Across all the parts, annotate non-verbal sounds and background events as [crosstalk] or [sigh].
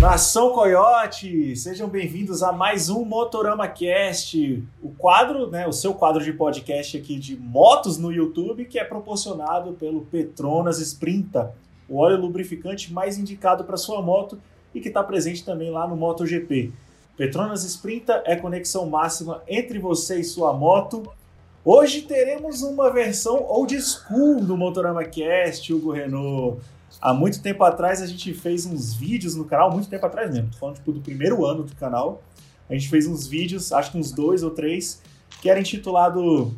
Nação Coyote, sejam bem-vindos a mais um Motorama Cast, o quadro, né, o seu quadro de podcast aqui de motos no YouTube, que é proporcionado pelo Petronas Sprinta, o óleo lubrificante mais indicado para sua moto e que está presente também lá no MotoGP. Petronas Sprinta é conexão máxima entre você e sua moto. Hoje teremos uma versão old school do Motorama Cast, Hugo Renault. Há muito tempo atrás a gente fez uns vídeos no canal, muito tempo atrás mesmo, tô falando tipo, do primeiro ano do canal. A gente fez uns vídeos, acho que uns dois ou três, que era intitulado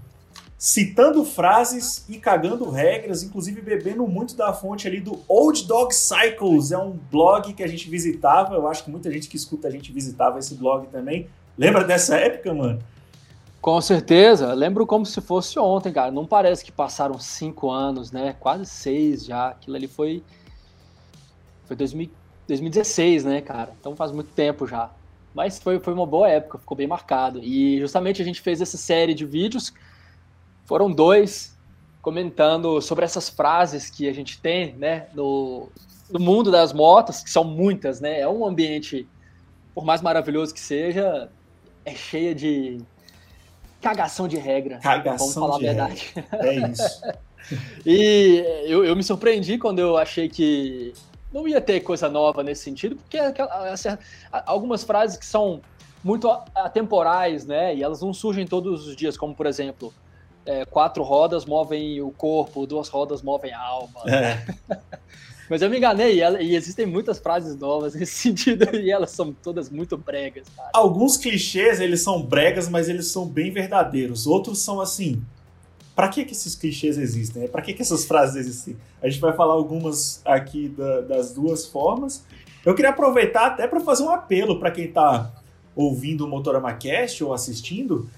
Citando frases e cagando regras, inclusive bebendo muito da fonte ali do Old Dog Cycles. É um blog que a gente visitava, eu acho que muita gente que escuta a gente visitava esse blog também. Lembra dessa época, mano? Com certeza, lembro como se fosse ontem, cara. Não parece que passaram cinco anos, né? Quase seis já. Aquilo ali foi. Foi 2000, 2016, né, cara? Então faz muito tempo já. Mas foi, foi uma boa época, ficou bem marcado. E justamente a gente fez essa série de vídeos. Foram dois comentando sobre essas frases que a gente tem, né, no, no mundo das motos, que são muitas, né? É um ambiente, por mais maravilhoso que seja, é cheia de cagação de regra. Cagação vamos falar de a verdade. Regra. É isso. [laughs] e eu, eu, me surpreendi quando eu achei que não ia ter coisa nova nesse sentido, porque algumas frases que são muito atemporais, né? E elas não surgem todos os dias, como por exemplo, é, quatro rodas movem o corpo, duas rodas movem a alma. É. [laughs] Mas eu me enganei, e, existem muitas frases novas [laughs] nesse sentido, e elas são todas muito bregas, cara. Alguns clichês, eles são bregas, mas eles são bem verdadeiros. Outros são assim, para que, que esses clichês existem? Para que, que essas frases existem? A gente vai falar algumas aqui da, das duas formas. Eu queria aproveitar até para fazer um apelo para quem está ouvindo o Motorama Cast ou assistindo,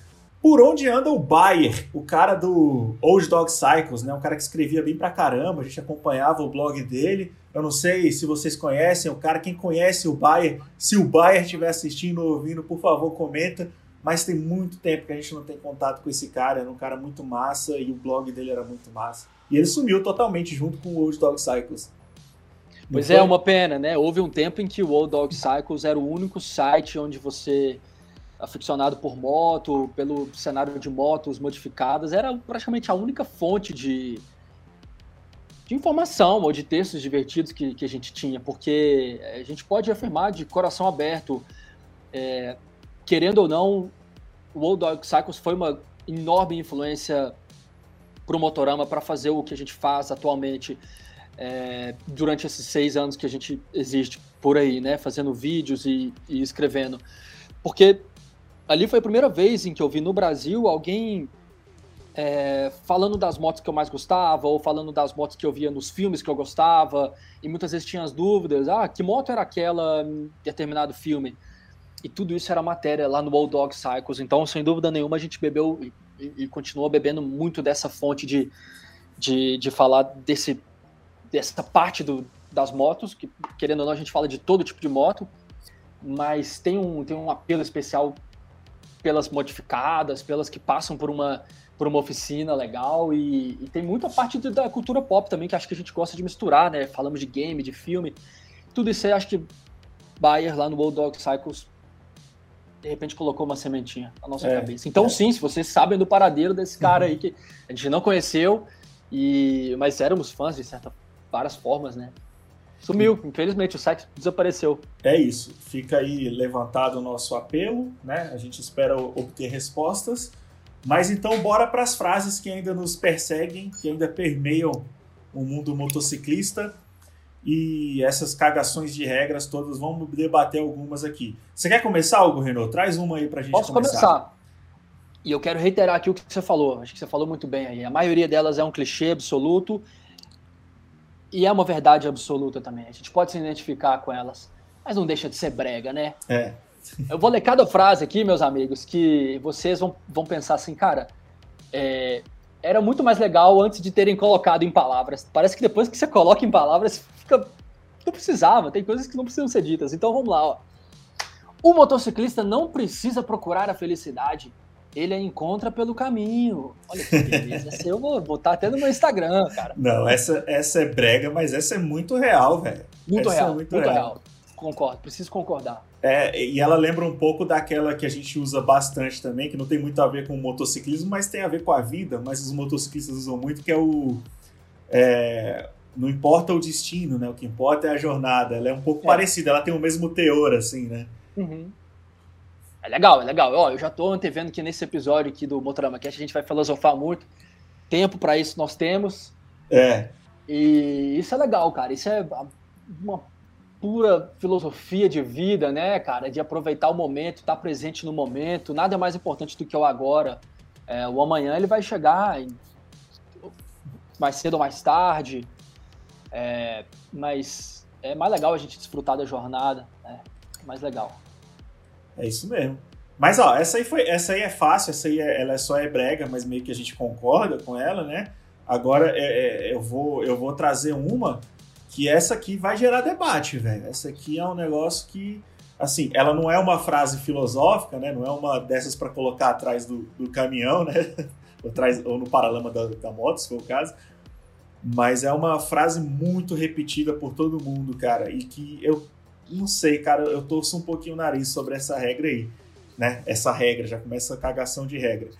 por onde anda o Bayer, o cara do Old Dog Cycles, né? Um cara que escrevia bem pra caramba, a gente acompanhava o blog dele. Eu não sei se vocês conhecem o cara, quem conhece o Bayer, se o Bayer estiver assistindo ou ouvindo, por favor, comenta. Mas tem muito tempo que a gente não tem contato com esse cara, era um cara muito massa e o blog dele era muito massa. E ele sumiu totalmente junto com o Old Dog Cycles. Pois é, uma pena, né? Houve um tempo em que o Old Dog Cycles era o único site onde você aficionado por moto, pelo cenário de motos modificadas, era praticamente a única fonte de, de informação ou de textos divertidos que, que a gente tinha, porque a gente pode afirmar de coração aberto, é, querendo ou não, o Old Dog Cycles foi uma enorme influência para o Motorama para fazer o que a gente faz atualmente é, durante esses seis anos que a gente existe por aí, né, fazendo vídeos e, e escrevendo, porque ali foi a primeira vez em que eu vi no Brasil alguém é, falando das motos que eu mais gostava, ou falando das motos que eu via nos filmes que eu gostava, e muitas vezes tinha as dúvidas, ah, que moto era aquela em determinado filme? E tudo isso era matéria lá no Old Dog Cycles, então, sem dúvida nenhuma, a gente bebeu e, e continua bebendo muito dessa fonte de, de, de falar desse, dessa parte do, das motos, que querendo ou não, a gente fala de todo tipo de moto, mas tem um, tem um apelo especial pelas modificadas, pelas que passam por uma, por uma oficina legal e, e tem muita parte da cultura pop também que acho que a gente gosta de misturar, né? Falamos de game, de filme, tudo isso aí acho que Bayer lá no Old Dog Cycles de repente colocou uma sementinha na nossa é, cabeça. Então, é. sim, se vocês sabem do paradeiro desse cara uhum. aí que a gente não conheceu, e mas éramos fãs de certa várias formas, né? Sumiu, infelizmente, o site desapareceu. É isso. Fica aí levantado o nosso apelo, né? A gente espera obter respostas. Mas então, bora para as frases que ainda nos perseguem, que ainda permeiam o mundo motociclista. E essas cagações de regras todas, vamos debater algumas aqui. Você quer começar, Hugo Renault? Traz uma aí para a gente Posso começar. começar. E eu quero reiterar aqui o que você falou. Acho que você falou muito bem aí. A maioria delas é um clichê absoluto e é uma verdade absoluta também. A gente pode se identificar com elas, mas não deixa de ser brega, né? É. Eu vou ler cada frase aqui, meus amigos, que vocês vão, vão pensar assim, cara, é, era muito mais legal antes de terem colocado em palavras. Parece que depois que você coloca em palavras, fica. Não precisava, tem coisas que não precisam ser ditas. Então vamos lá, ó. O motociclista não precisa procurar a felicidade, ele a encontra pelo caminho. Olha que beleza. essa eu vou botar até no meu Instagram, cara. Não, essa, essa é brega, mas essa é muito real, velho. Muito essa real, é muito, muito real. real. concordo, preciso concordar. É, e ela lembra um pouco daquela que a gente usa bastante também, que não tem muito a ver com o motociclismo, mas tem a ver com a vida, mas os motociclistas usam muito, que é o. É, não importa o destino, né? O que importa é a jornada. Ela é um pouco é. parecida, ela tem o mesmo teor, assim, né? Uhum. É legal, é legal. Ó, eu já tô antevendo que nesse episódio aqui do Motorama Cast a gente vai filosofar muito. Tempo para isso nós temos. É. E isso é legal, cara. Isso é uma pura filosofia de vida, né, cara? De aproveitar o momento, estar presente no momento. Nada é mais importante do que o agora. É, o amanhã ele vai chegar mais cedo ou mais tarde. É, mas é mais legal a gente desfrutar da jornada. Né? Mais legal. É isso mesmo. Mas ó, essa aí foi, essa aí é fácil, essa aí é, ela é só é brega, mas meio que a gente concorda com ela, né? Agora é, é, eu, vou, eu vou trazer uma que essa aqui vai gerar debate, velho. Essa aqui é um negócio que, assim, ela não é uma frase filosófica, né? Não é uma dessas para colocar atrás do, do caminhão, né? [laughs] ou, atrás, ou no paralama da, da moto, se for o caso. Mas é uma frase muito repetida por todo mundo, cara. E que eu não sei, cara, eu torço um pouquinho o nariz sobre essa regra aí, né? Essa regra, já começa a cagação de regra.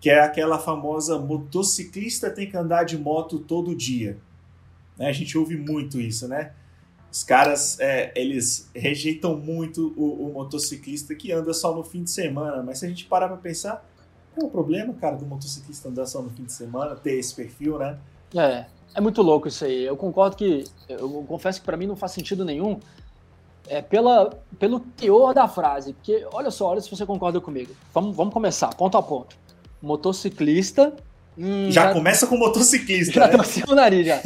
Que é aquela famosa motociclista tem que andar de moto todo dia. Né? A gente ouve muito isso, né? Os caras, é, eles rejeitam muito o, o, motociclista que anda só no fim de semana, mas se a gente parar pra pensar, qual é o problema, cara, do motociclista andar só no fim de semana, ter esse perfil, né? É, é muito louco isso aí. Eu concordo que, eu confesso que para mim não faz sentido nenhum, é, pela, pelo teor da frase. Porque, olha só, olha se você concorda comigo. Vamos, vamos começar, ponto a ponto. Motociclista. Hum, já, já, começa com motociclista. Já né? o nariz já.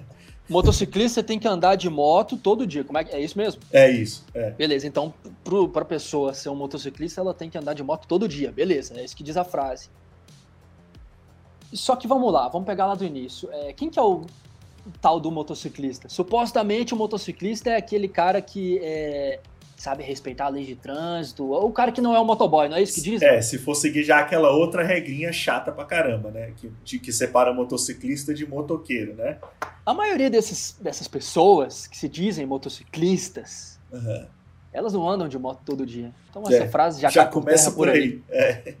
[laughs] motociclista tem que andar de moto todo dia. Como é, é isso mesmo? É isso. É. Beleza, então, para a pessoa ser um motociclista, ela tem que andar de moto todo dia. Beleza, é isso que diz a frase. Só que vamos lá, vamos pegar lá do início. É, quem que é o tal do motociclista. Supostamente o motociclista é aquele cara que é, sabe respeitar a lei de trânsito, ou o cara que não é um motoboy, não é isso que diz? É, se for seguir já aquela outra regrinha chata pra caramba, né? Que, de, que separa motociclista de motoqueiro, né? A maioria desses, dessas pessoas que se dizem motociclistas, uhum. elas não andam de moto todo dia. Então essa é, frase já, já começa por, por aí. aí. É.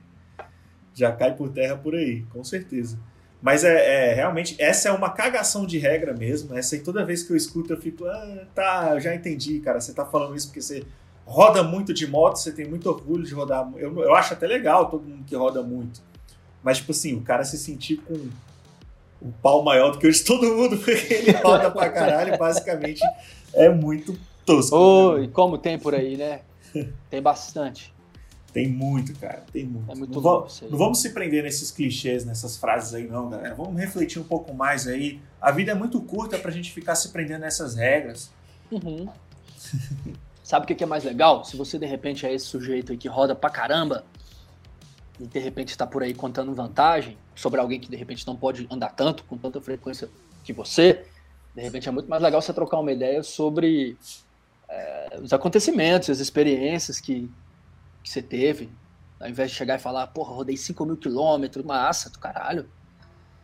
Já cai por terra por aí, com certeza. Mas é, é, realmente, essa é uma cagação de regra mesmo. Essa aí toda vez que eu escuto eu fico, ah, tá, eu já entendi, cara. Você tá falando isso porque você roda muito de moto, você tem muito orgulho de rodar. Eu, eu acho até legal todo mundo que roda muito. Mas, tipo assim, o cara se sentir com um pau maior do que eu de todo mundo, [laughs] porque ele roda pra caralho, basicamente é muito tosco. Oh, né? e como tem por aí, né? Tem bastante. Tem muito, cara, tem muito. É muito não, vamos, não vamos se prender nesses clichês, nessas frases aí, não, galera. Vamos refletir um pouco mais aí. A vida é muito curta pra gente ficar se prendendo nessas regras. Uhum. [laughs] Sabe o que é mais legal? Se você de repente é esse sujeito aí que roda pra caramba e de repente tá por aí contando vantagem sobre alguém que de repente não pode andar tanto, com tanta frequência que você, de repente é muito mais legal você trocar uma ideia sobre é, os acontecimentos, as experiências que, que você teve, ao invés de chegar e falar, porra, rodei 5 mil quilômetros, massa do caralho,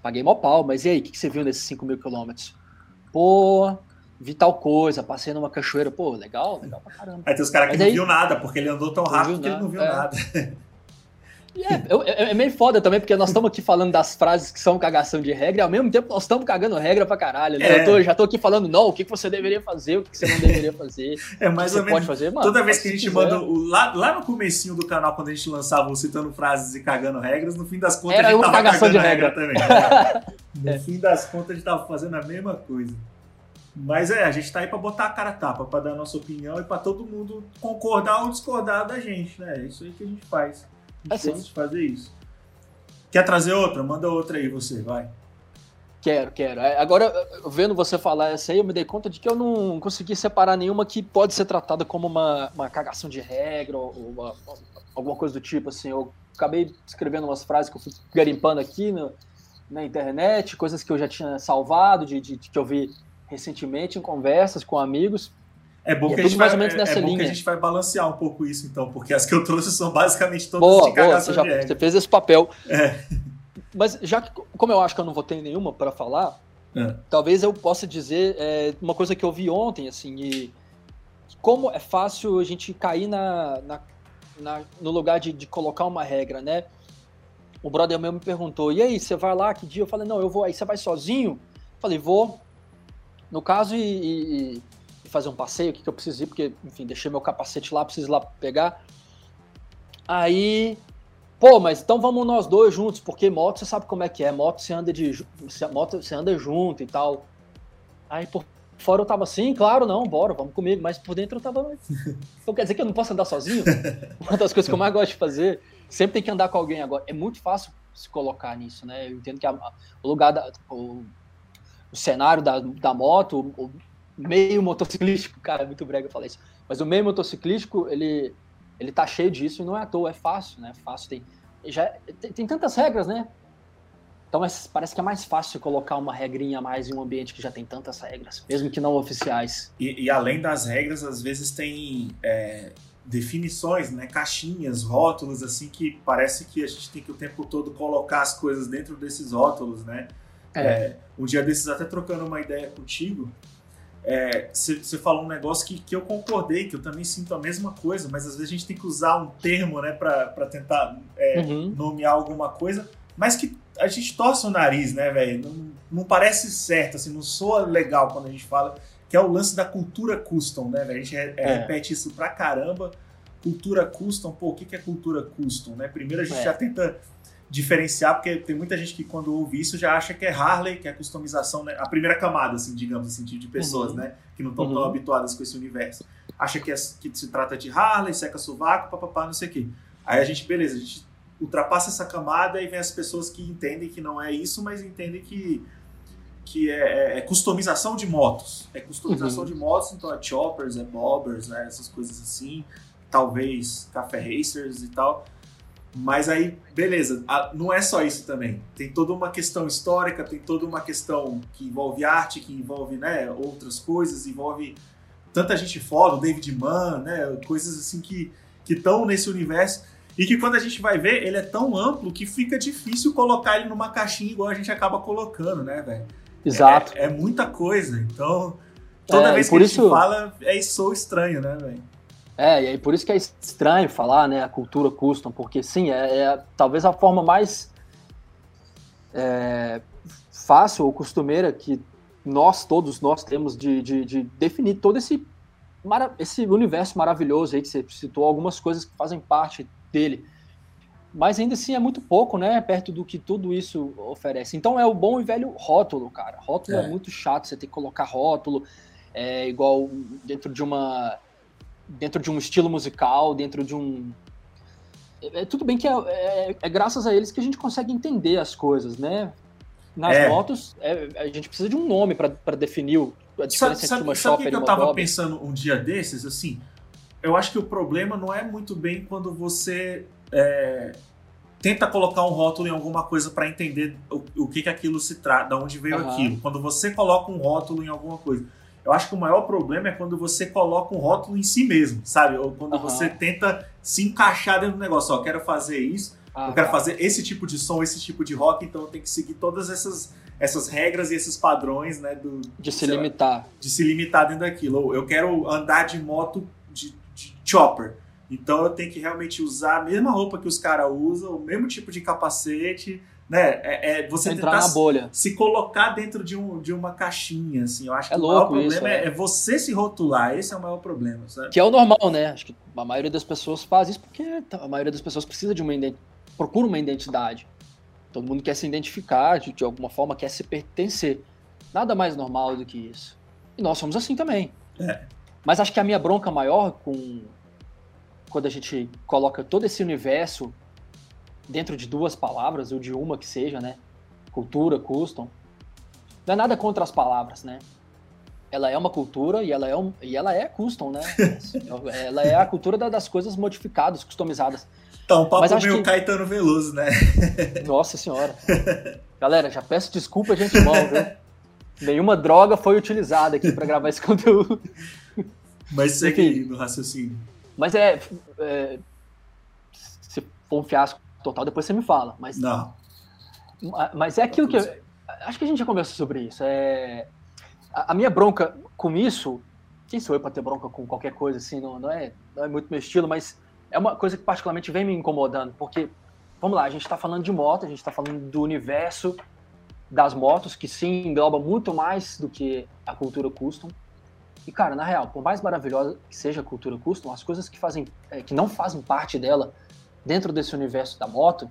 paguei mó pau, mas e aí, o que, que você viu nesses 5 mil quilômetros? Pô, vi tal coisa, passei numa cachoeira, pô, legal, legal pra caramba. Aí tem os caras que mas não aí, viu nada, porque ele andou tão rápido que ele não viu é. nada. [laughs] É, é, é, meio foda também, porque nós estamos aqui falando das frases que são cagação de regra, e ao mesmo tempo nós estamos cagando regra pra caralho. Né? É. Eu tô, já tô aqui falando, não, o que, que você deveria fazer, o que, que você não deveria fazer. [laughs] É mais ou menos. Pode fazer, mano, toda vez que a gente manda. O, lá, lá no comecinho do canal, quando a gente lançava o citando frases e cagando regras, no fim das contas Era a gente tava cagação de regra, regra também. [laughs] no é. fim das contas a gente tava fazendo a mesma coisa. Mas é, a gente tá aí pra botar a cara a tapa, pra dar a nossa opinião e pra todo mundo concordar ou discordar da gente, né? É isso aí que a gente faz. A gente é fazer isso. Quer trazer outra? Manda outra aí você, vai. Quero, quero. É, agora, vendo você falar essa aí, eu me dei conta de que eu não consegui separar nenhuma que pode ser tratada como uma, uma cagação de regra ou uma, alguma coisa do tipo, assim. Eu acabei escrevendo umas frases que eu fui garimpando aqui no, na internet, coisas que eu já tinha salvado, de, de, de que eu vi recentemente em conversas com amigos. É bom, que, é a gente vai, é, é bom que a gente vai balancear um pouco isso, então, porque as que eu trouxe são basicamente todas boa, de cagação boa, você, já, você fez esse papel. É. Mas já que, como eu acho que eu não vou ter nenhuma para falar, é. talvez eu possa dizer é, uma coisa que eu vi ontem, assim, e como é fácil a gente cair na, na, na no lugar de, de, colocar uma regra, né? O brother meu me perguntou, e aí, você vai lá, que dia? Eu falei, não, eu vou. Aí você vai sozinho? Eu falei, vou. No caso, e, e fazer um passeio, o que, que eu preciso ir, porque, enfim, deixei meu capacete lá, preciso ir lá pegar. Aí, pô, mas então vamos nós dois juntos, porque moto você sabe como é que é, moto você anda de moto você anda junto e tal. Aí por fora eu tava assim, claro, não, bora, vamos comigo, mas por dentro eu tava. [laughs] Então quer dizer que eu não posso andar sozinho? Uma das coisas que eu mais gosto de fazer, sempre tem que andar com alguém agora. É muito fácil se colocar nisso, né? Eu entendo que a, o lugar da, o, o cenário da, da moto, o, o meio motociclístico, cara, é muito brega falar isso. Mas o meio motociclístico, ele ele tá cheio disso e não é à toa, é fácil, né? Fácil tem já tem, tem tantas regras, né? Então parece que é mais fácil colocar uma regrinha a mais em um ambiente que já tem tantas regras, mesmo que não oficiais. E, e além das regras, às vezes tem é, definições, né, caixinhas, rótulos, assim, que parece que a gente tem que o tempo todo colocar as coisas dentro desses rótulos, né? É. É, um dia desses, até trocando uma ideia contigo, você é, falou um negócio que, que eu concordei, que eu também sinto a mesma coisa, mas às vezes a gente tem que usar um termo né, para tentar é, uhum. nomear alguma coisa, mas que a gente torce o nariz, né, velho? Não, não parece certo, assim, não soa legal quando a gente fala, que é o lance da cultura custom, né, velho? A gente é, é. repete isso pra caramba. Cultura custom, pô, o que é cultura custom, né? Primeiro a gente é. já tenta diferenciar, porque tem muita gente que quando ouve isso já acha que é Harley, que é a customização, né? a primeira camada, assim, digamos assim, de pessoas, uhum. né? Que não estão uhum. tão habituadas com esse universo. Acha que, é, que se trata de Harley, seca sovaco, papapá, não sei o quê. Aí a gente, beleza, a gente ultrapassa essa camada e vem as pessoas que entendem que não é isso, mas entendem que, que é, é, é customização de motos. É customização uhum. de motos, então é choppers, é bobbers, né? Essas coisas assim. Talvez café racers e tal. Mas aí, beleza, não é só isso também. Tem toda uma questão histórica, tem toda uma questão que envolve arte, que envolve né, outras coisas, envolve tanta gente foda, o David Mann, né, coisas assim que estão nesse universo. E que quando a gente vai ver, ele é tão amplo que fica difícil colocar ele numa caixinha igual a gente acaba colocando, né, velho? Exato. É, é, muita coisa. Então, toda é, vez que a gente isso... fala, é isso estranho, né, velho? É, e aí por isso que é estranho falar, né, a cultura custom, porque sim, é, é talvez a forma mais é, fácil ou costumeira que nós, todos nós temos de, de, de definir todo esse, esse universo maravilhoso aí que você citou, algumas coisas que fazem parte dele. Mas ainda assim é muito pouco, né, perto do que tudo isso oferece. Então é o bom e velho rótulo, cara. Rótulo é, é muito chato, você tem que colocar rótulo, é igual dentro de uma dentro de um estilo musical, dentro de um. É, é tudo bem que é, é, é, graças a eles que a gente consegue entender as coisas, né? Nas é. motos, é, a gente precisa de um nome para definir a diferença sabe, entre uma sabe, shopper que eu tava pensando um dia desses, assim, eu acho que o problema não é muito bem quando você é, tenta colocar um rótulo em alguma coisa para entender o, o, que que aquilo se trata, de onde veio uhum. aquilo. Quando você coloca um rótulo em alguma coisa. Eu acho que o maior problema é quando você coloca um rótulo em si mesmo, sabe? Ou quando uhum. você tenta se encaixar dentro do negócio. Ó, quero fazer isso, ah, eu quero tá. fazer esse tipo de som, esse tipo de rock, então eu tenho que seguir todas essas, essas regras e esses padrões, né? Do, de se limitar. Lá, de se limitar dentro daquilo. Ou eu quero andar de moto de, de chopper. Então eu tenho que realmente usar a mesma roupa que os caras usam, o mesmo tipo de capacete, né? É, é você Entrar tentar na bolha. se colocar dentro de, um, de uma caixinha, assim. Eu acho é que o maior problema isso, é. é. você se rotular. Esse é o maior problema, sabe? Que é o normal, né? Acho que a maioria das pessoas faz isso porque a maioria das pessoas precisa de uma procura uma identidade. Todo mundo quer se identificar, de, de alguma forma quer se pertencer. Nada mais normal do que isso. E nós somos assim também. É. Mas acho que a minha bronca maior com quando a gente coloca todo esse universo dentro de duas palavras, ou de uma que seja, né? Cultura, custom. Não é nada contra as palavras, né? Ela é uma cultura e ela é, um, e ela é custom, né? [laughs] ela é a cultura das coisas modificadas, customizadas. Tá um papo Mas meio que... Caetano Veloso, né? [laughs] Nossa senhora. Galera, já peço desculpa, gente mal, viu? Nenhuma droga foi utilizada aqui para gravar esse conteúdo. Mas segue aí no raciocínio. Mas é, é, Se for um fiasco total, depois você me fala. Mas, Não. Mas é aquilo que. Eu, acho que a gente já conversou sobre isso. É, a, a minha bronca com isso quem sou eu para ter bronca com qualquer coisa assim? Não, não, é, não é muito meu estilo, mas é uma coisa que particularmente vem me incomodando, porque, vamos lá, a gente está falando de moto, a gente está falando do universo das motos, que sim engloba muito mais do que a cultura custom. E, cara, na real, por mais maravilhosa que seja a cultura custom, as coisas que, fazem, é, que não fazem parte dela dentro desse universo da moto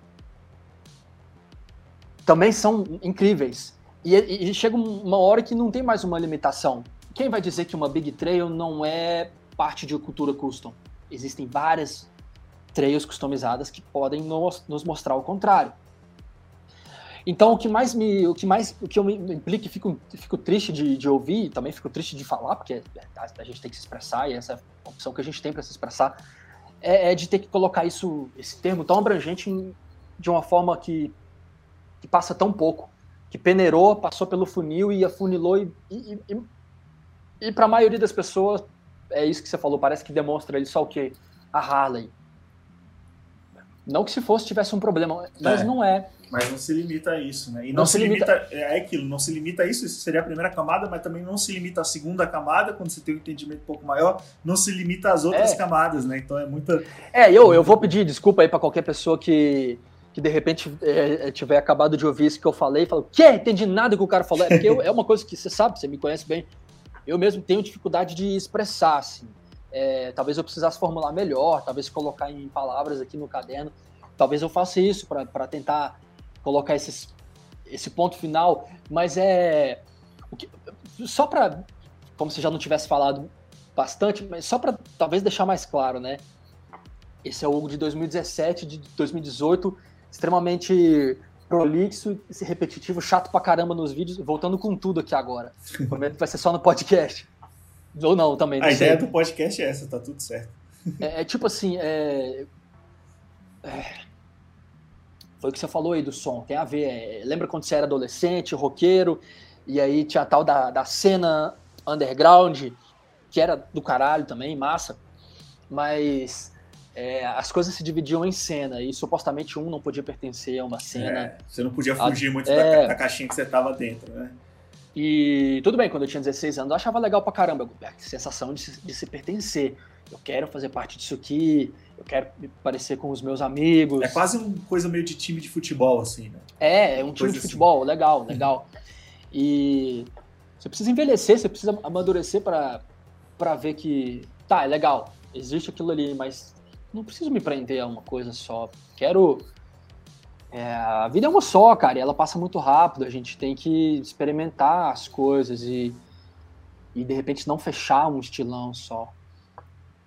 também são incríveis. E, e, chega uma hora que não tem mais uma limitação. Quem vai dizer que uma Big Trail não é parte de cultura custom? Existem várias trails customizadas que podem nos, nos mostrar o contrário. Então, o que mais me, o que mais, o que eu me implico e fico, fico triste de, de ouvir, também fico triste de falar, porque a, a, gente tem que se expressar e essa é a opção que a gente tem para se expressar, é, é, de ter que colocar isso, esse termo tão abrangente em, de uma forma que, que passa tão pouco, que peneirou, passou pelo funil e afunilou e, e, e, e para a maioria das pessoas é isso que você falou, parece que demonstra ele só o quê? A Harley. Não que se fosse tivesse um problema, mas é. não é. Mas não se limita a isso, né? E não, não se limita... limita... É aquilo, não se limita a isso, isso seria a primeira camada, mas também não se limita à segunda camada, quando você tem um entendimento um pouco maior, não se limita às outras é. camadas, né? Então é muita. É, eu, eu vou pedir desculpa aí para qualquer pessoa que, que de repente é, é, tiver acabado de ouvir isso que eu falei e falou, que? Entendi nada que o cara falou. É porque eu, é uma coisa que você sabe, você me conhece bem. Eu mesmo tenho dificuldade de expressar, assim. É, talvez eu precisasse formular melhor, talvez colocar em palavras aqui no caderno. Talvez eu faça isso para tentar colocar esses, esse ponto final, mas é. Que, só para. Como se já não tivesse falado bastante, mas só para talvez deixar mais claro, né? Esse é o Hugo de 2017, de 2018, extremamente prolixo, repetitivo, chato pra caramba nos vídeos, voltando com tudo aqui agora. [laughs] Prometo que vai ser só no podcast. Ou não, também. Não a sei. ideia do podcast é essa, tá tudo certo. É, é tipo assim, é... é foi o que você falou aí do som, tem a ver. É, lembra quando você era adolescente, roqueiro, e aí tinha a tal da, da cena underground, que era do caralho também, massa, mas é, as coisas se dividiam em cena, e supostamente um não podia pertencer a uma cena. É, você não podia fugir a, muito é, da, da, caixinha que você tava dentro, né? E tudo bem, quando eu tinha 16 anos, eu achava legal pra caramba, a sensação de se, de se pertencer. Eu quero fazer parte disso aqui, eu quero me parecer com os meus amigos. É quase uma coisa meio de time de futebol, assim, né? É, é um time de assim. futebol, legal, legal. E você precisa envelhecer, você precisa amadurecer para ver que, tá, é legal, existe aquilo ali, mas não preciso me prender a uma coisa só. Quero. É, a vida é uma só, cara, e ela passa muito rápido, a gente tem que experimentar as coisas e, e de repente não fechar um estilão só.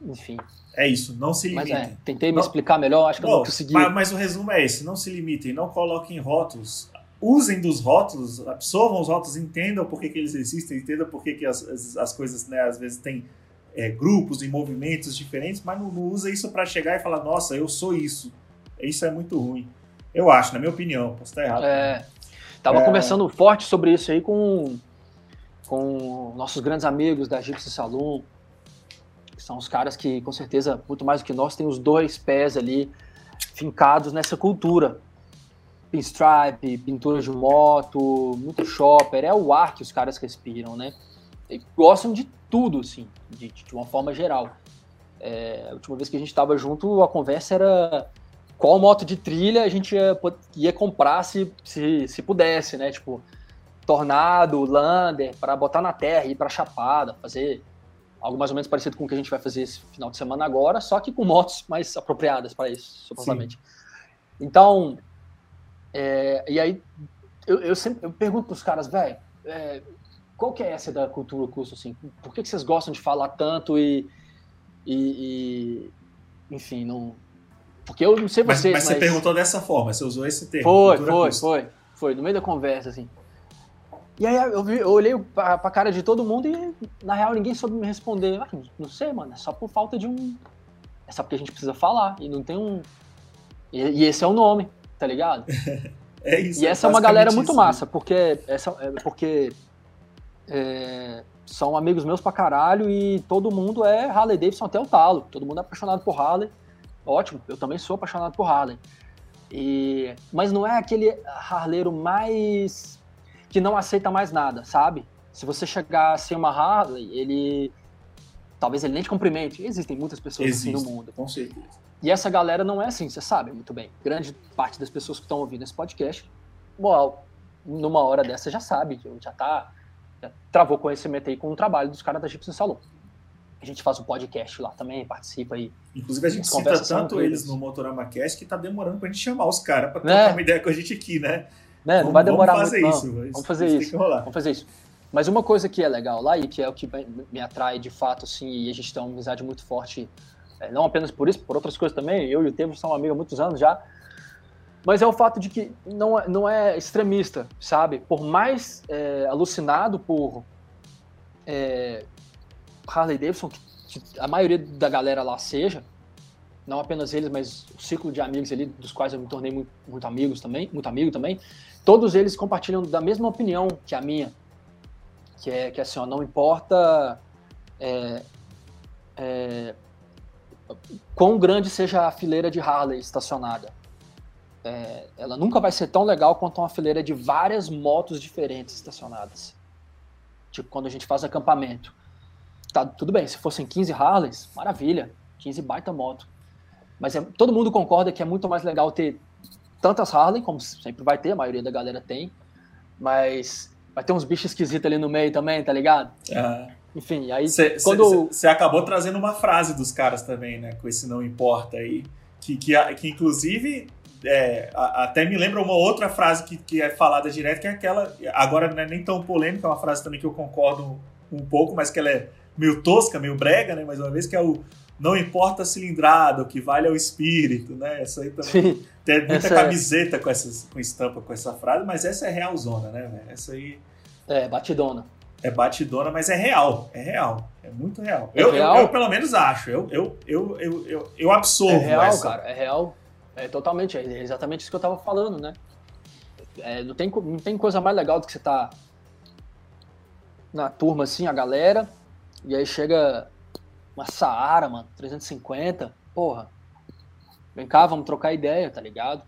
Enfim. É isso, não se limitem. Mas é, tentei me não, explicar melhor, acho que não, eu não consegui. Mas, mas, o resumo é esse: não se limitem, não coloquem rótulos. Usem dos rótulos, absorvam os rótulos, entendam por que, que eles existem, entendam por que, que as, as, as coisas, né, às vezes, têm é, grupos e movimentos diferentes, mas não, não usa isso para chegar e falar, nossa, eu sou isso. Isso é muito ruim. Eu acho, na minha opinião, posso estar errado. É, tava é... conversando forte sobre isso aí com, com nossos grandes amigos da Gypsy Saloon, são os caras que, com certeza, muito mais do que nós, têm os dois pés ali fincados nessa cultura. Pinstripe, pintura de moto, muito shopper, é o ar que os caras respiram, né? E gostam de tudo, assim, de, de uma forma geral. É, a última vez que a gente estava junto, a conversa era qual moto de trilha a gente ia, ia comprar se, se, se pudesse, né? Tipo, Tornado, Lander, para botar na terra, ir para Chapada, fazer algo mais ou menos parecido com o que a gente vai fazer esse final de semana agora, só que com motos mais apropriadas para isso, supostamente. Sim. Então, é, e aí eu, eu, sempre eu pergunto para os caras, velho, é, qual que é essa da cultura curso assim? Por que, que vocês gostam de falar tanto e, e, e enfim, não porque eu não sei vocês, mas, mas, mas, você perguntou dessa forma, você usou esse termo. Foi, foi, foi, foi, no meio da conversa assim. E aí eu, vi, eu olhei pra, pra cara de todo mundo e, na real, ninguém soube me responder. Ah, não sei, mano, é só por falta de um. É só porque a gente precisa falar. E não tem um. E, e esse é o nome, tá ligado? [laughs] é isso. E essa é uma galera muito massa, porque. Essa, é, porque é, são amigos meus pra caralho e todo mundo é Harley Davidson até o talo. Todo mundo é apaixonado por Harley. Ótimo, eu também sou apaixonado por Harley. E, mas não é aquele harleiro mais que não aceita mais nada, sabe? Se você chegar sem uma Harley, ele talvez ele nem te cumprimente. Existem muitas pessoas Existe, assim no mundo. Com certeza. E essa galera não é assim, você sabe muito bem. Grande parte das pessoas que estão ouvindo esse podcast, bom, numa hora dessa já sabe, já tá, já travou conhecimento aí com o trabalho dos caras da Gibson Salon. A gente faz um podcast lá também, participa aí. Inclusive a gente cita tanto eles no Motorama Cast que tá demorando pra gente chamar os caras pra trocar é. uma ideia com a gente aqui, né? né? Não vamos, vai demorar vamos fazer muito, isso, não. Vamos fazer isso. Vamos fazer isso. Mas uma coisa que é legal lá e que é o que me atrai de fato, assim, e a gente tem uma amizade muito forte, é, não apenas por isso, por outras coisas também. Eu e o Tevo somos amigos há muitos anos já. Mas é o fato de que não, é, não é extremista, sabe? Por mais é, alucinado por é, Harley Davidson, que, a maioria da galera lá seja, não apenas eles, mas o ciclo de amigos ali, dos quais eu me tornei muito, muito amigos também, muito amigo também, todos eles compartilham da mesma opinião que a minha, que é que assim, ó, não importa é, é, quão grande seja a fileira de Harley estacionada, é, ela nunca vai ser tão legal quanto uma fileira de várias motos diferentes estacionadas. Tipo, quando a gente faz acampamento. Tá, tudo bem, se fossem 15 Harleys, maravilha, 15 baita moto. Mas é, todo mundo concorda que é muito mais legal ter tantas Harley, como sempre vai ter, a maioria da galera tem, mas vai ter uns bichos esquisitos ali no meio também, tá ligado? Ah. Enfim, aí cê, quando... Você acabou trazendo uma frase dos caras também, né? Com esse não importa aí. Que, que, que inclusive é, até me lembra uma outra frase que, que é falada direto, que é aquela. Agora não é nem tão polêmica, é uma frase também que eu concordo um pouco, mas que ela é meio tosca, meio brega, né? Mais uma vez, que é o não importa a cilindrada, o que vale é o espírito, né? Essa aí também. Sim, tem muita é camiseta é... com, essas, com estampa com essa frase, mas essa é realzona, né? Essa aí. É, batidona. É batidona, mas é real. É real. É muito real. É eu, real? Eu, eu, pelo menos acho. Eu, eu, eu, eu, eu, eu absorvo. É real, essa. cara. É real. É totalmente. É exatamente isso que eu tava falando, né? É, não, tem, não tem coisa mais legal do que você tá na turma assim, a galera, e aí chega uma Saara, mano, 350, porra. Vem cá, vamos trocar ideia, tá ligado?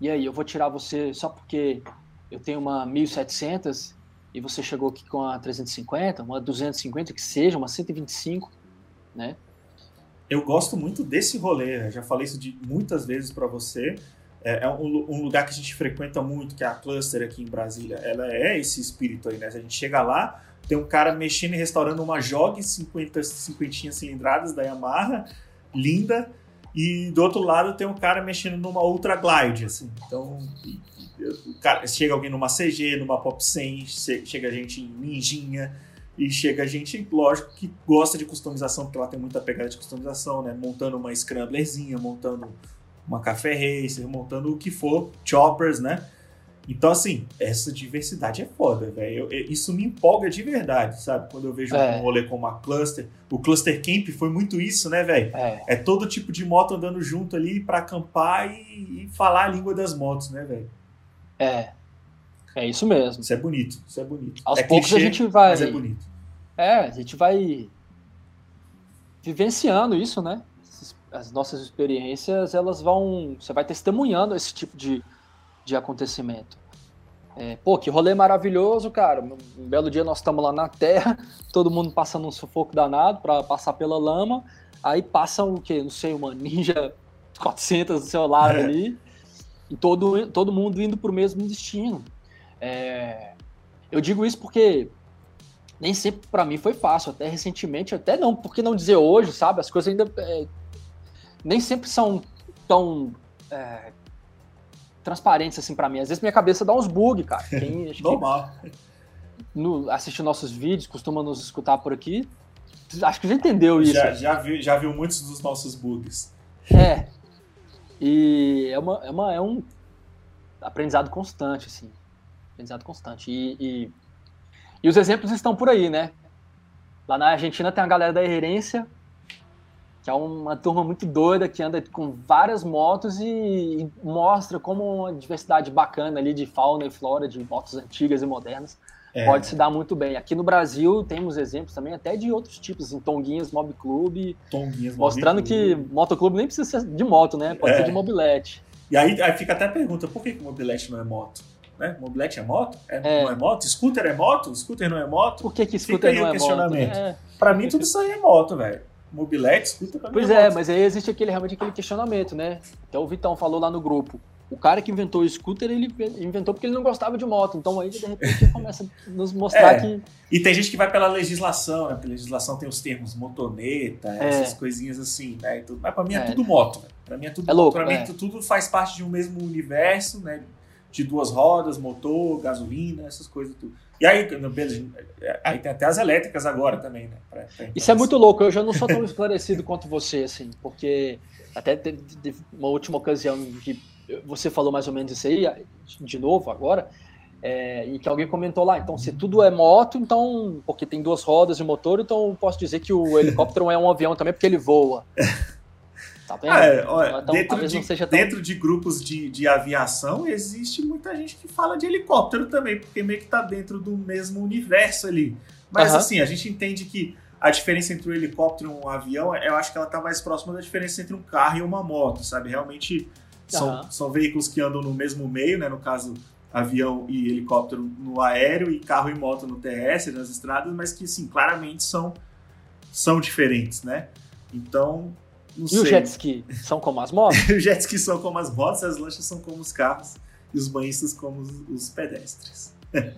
E aí, eu vou tirar você só porque eu tenho uma 1700 e você chegou aqui com a 350, uma 250 que seja, uma 125, né? Eu gosto muito desse rolê, já falei isso de muitas vezes para você. É, é um, um, lugar que a gente frequenta muito, que é a Cluster aqui em Brasília. Ela é esse espírito aí, né? A gente chega lá, tem um cara mexendo e restaurando uma Jog 50, 50 cilindradas da Yamaha, linda, e do outro lado tem um cara mexendo numa Ultra Glide, assim. Então, cara, chega alguém numa CG, numa Pop 100, chega gente em Ninjinha, e chega gente, lógico, que gosta de customização, porque ela tem muita pegada de customização, né? Montando uma Scramblerzinha, montando uma Café Racer, montando o que for, choppers, né? Então, assim, essa diversidade é foda, velho. Isso me empolga de verdade, sabe? Quando eu vejo é. um rolê como a Cluster. O Cluster Camp foi muito isso, né, velho? É. é. todo tipo de moto andando junto ali para acampar e, e, falar a língua das motos, né, velho? É. É isso mesmo. Isso é bonito, isso é bonito. Aos é poucos clichê, a gente vai. Mas é bonito. É, a gente vai vivenciando isso, né? As nossas experiências, elas vão. Você vai testemunhando esse tipo de de acontecimento. É, pô, que rolê maravilhoso, cara. Um belo dia nós estamos lá na Terra, [laughs] todo mundo passando um sufoco danado para passar pela lama. Aí passa o que? Não sei, uma Ninja [laughs] 400 do seu lado é. ali. E todo, todo mundo indo para o mesmo destino. É, eu digo isso porque nem sempre para mim foi fácil. Até recentemente, até não, por que não dizer hoje, sabe? As coisas ainda é, nem sempre são tão é, transparentes assim para mim. Às vezes minha cabeça dá uns bug, cara. [laughs] Quem, acho Normal. Que, no, assiste nossos vídeos, costuma nos escutar por aqui. Acho que já entendeu isso. Já, já, vi, já viu muitos dos nossos bugs. É. E é, uma, é, uma, é um aprendizado constante, assim. Aprendizado constante. E, e, e os exemplos estão por aí, né? Lá na Argentina tem a galera da Herência, que é uma turma muito doida que anda com várias motos e, e, mostra como uma diversidade bacana ali de fauna e flora de motos antigas e modernas é. pode se dar muito bem. Aqui no Brasil temos exemplos também até de outros tipos, em Tonguinhas Mob Club, Tonguinhas mostrando Mob que motoclube nem precisa ser de moto, né? Pode é. ser de mobilete. E aí, aí fica até a pergunta, por que, que mobilete não é moto? né? Mobilete é moto? É, é. Não é moto? Scooter é moto? Scooter não é moto? Por que, que scooter não é questionamento. moto? É. Pra mim, tudo isso aí é moto, velho. Mobilete, scooter pra Pois é, é mas aí existe aquele, realmente aquele questionamento, né? Até o Vitão falou lá no grupo. O cara que inventou o scooter, ele inventou porque ele não gostava de moto. Então aí, de repente, começa a nos mostrar é. que. E tem gente que vai pela legislação, né? A legislação tem os termos motoneta, é. essas coisinhas assim, né? Mas pra mim é, é. tudo moto, né? Pra mim é tudo é louco, Pra mim é. tudo faz parte de um mesmo universo, né? De duas rodas, motor, gasolina, essas coisas tudo. E aí, beleza, aí tem até as elétricas agora também, né? Pra, pra Isso é muito louco, eu já não sou tão [laughs] esclarecido quanto você, assim, porque até teve uma última ocasião que você falou mais ou menos isso aí, de novo agora, é, e que alguém comentou lá, então se tudo é moto, então, porque tem duas rodas e motor, então posso dizer que o helicóptero é um avião também porque ele voa. [laughs] Tá vendo? Ah, é, olha, então, dentro, de, tão... dentro de grupos de, de aviação, existe muita gente que fala de helicóptero também, porque meio que tá dentro do mesmo universo ali. Mas assim, a gente entende que a diferença entre um helicóptero e um avião, eu acho que ela tá mais próxima da diferença entre um carro e uma moto, sabe? Realmente são, são veículos que andam no mesmo meio, né? No caso, avião e helicóptero no aéreo e carro e moto no terrestre, nas estradas, mas que, sim, claramente são, são diferentes, né? Então, não e sei. os jet ski são como as motos? [laughs] os jet ski são como as motos, as lanchas são como os carros e os banhistas como os, os pedestres. [laughs]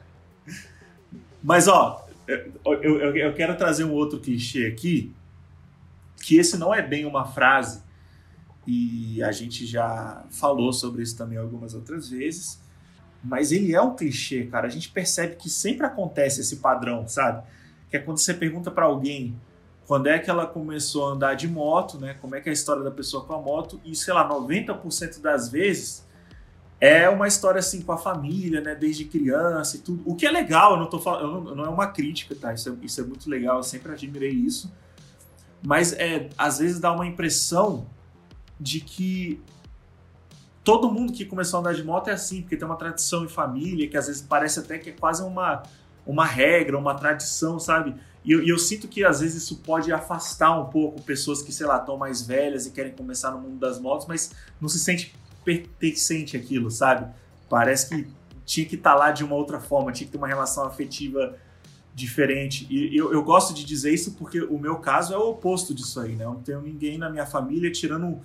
mas, ó, eu, eu, eu quero trazer um outro clichê aqui, que esse não é bem uma frase, e a gente já falou sobre isso também algumas outras vezes. Mas ele é um clichê, cara. A gente percebe que sempre acontece esse padrão, sabe? Que é quando você pergunta para alguém quando é que ela começou a andar de moto, né? Como é que é a história da pessoa com a moto, e sei lá, 90% das vezes é uma história assim com a família, né? Desde criança e tudo. O que é legal, eu não tô falando, não é uma crítica, tá? Isso é, isso é muito legal, eu sempre admirei isso. Mas é, às vezes dá uma impressão de que todo mundo que começou a andar de moto é assim, porque tem uma tradição em família, que às vezes parece até que é quase uma, uma regra, uma tradição, sabe? E eu, eu sinto que às vezes isso pode afastar um pouco pessoas que, sei lá, estão mais velhas e querem começar no mundo das motos, mas não se sente pertencente aquilo, sabe? Parece que tinha que estar tá lá de uma outra forma, tinha que ter uma relação afetiva diferente. E eu, eu gosto de dizer isso porque o meu caso é o oposto disso aí, né? Eu não tenho ninguém na minha família tirando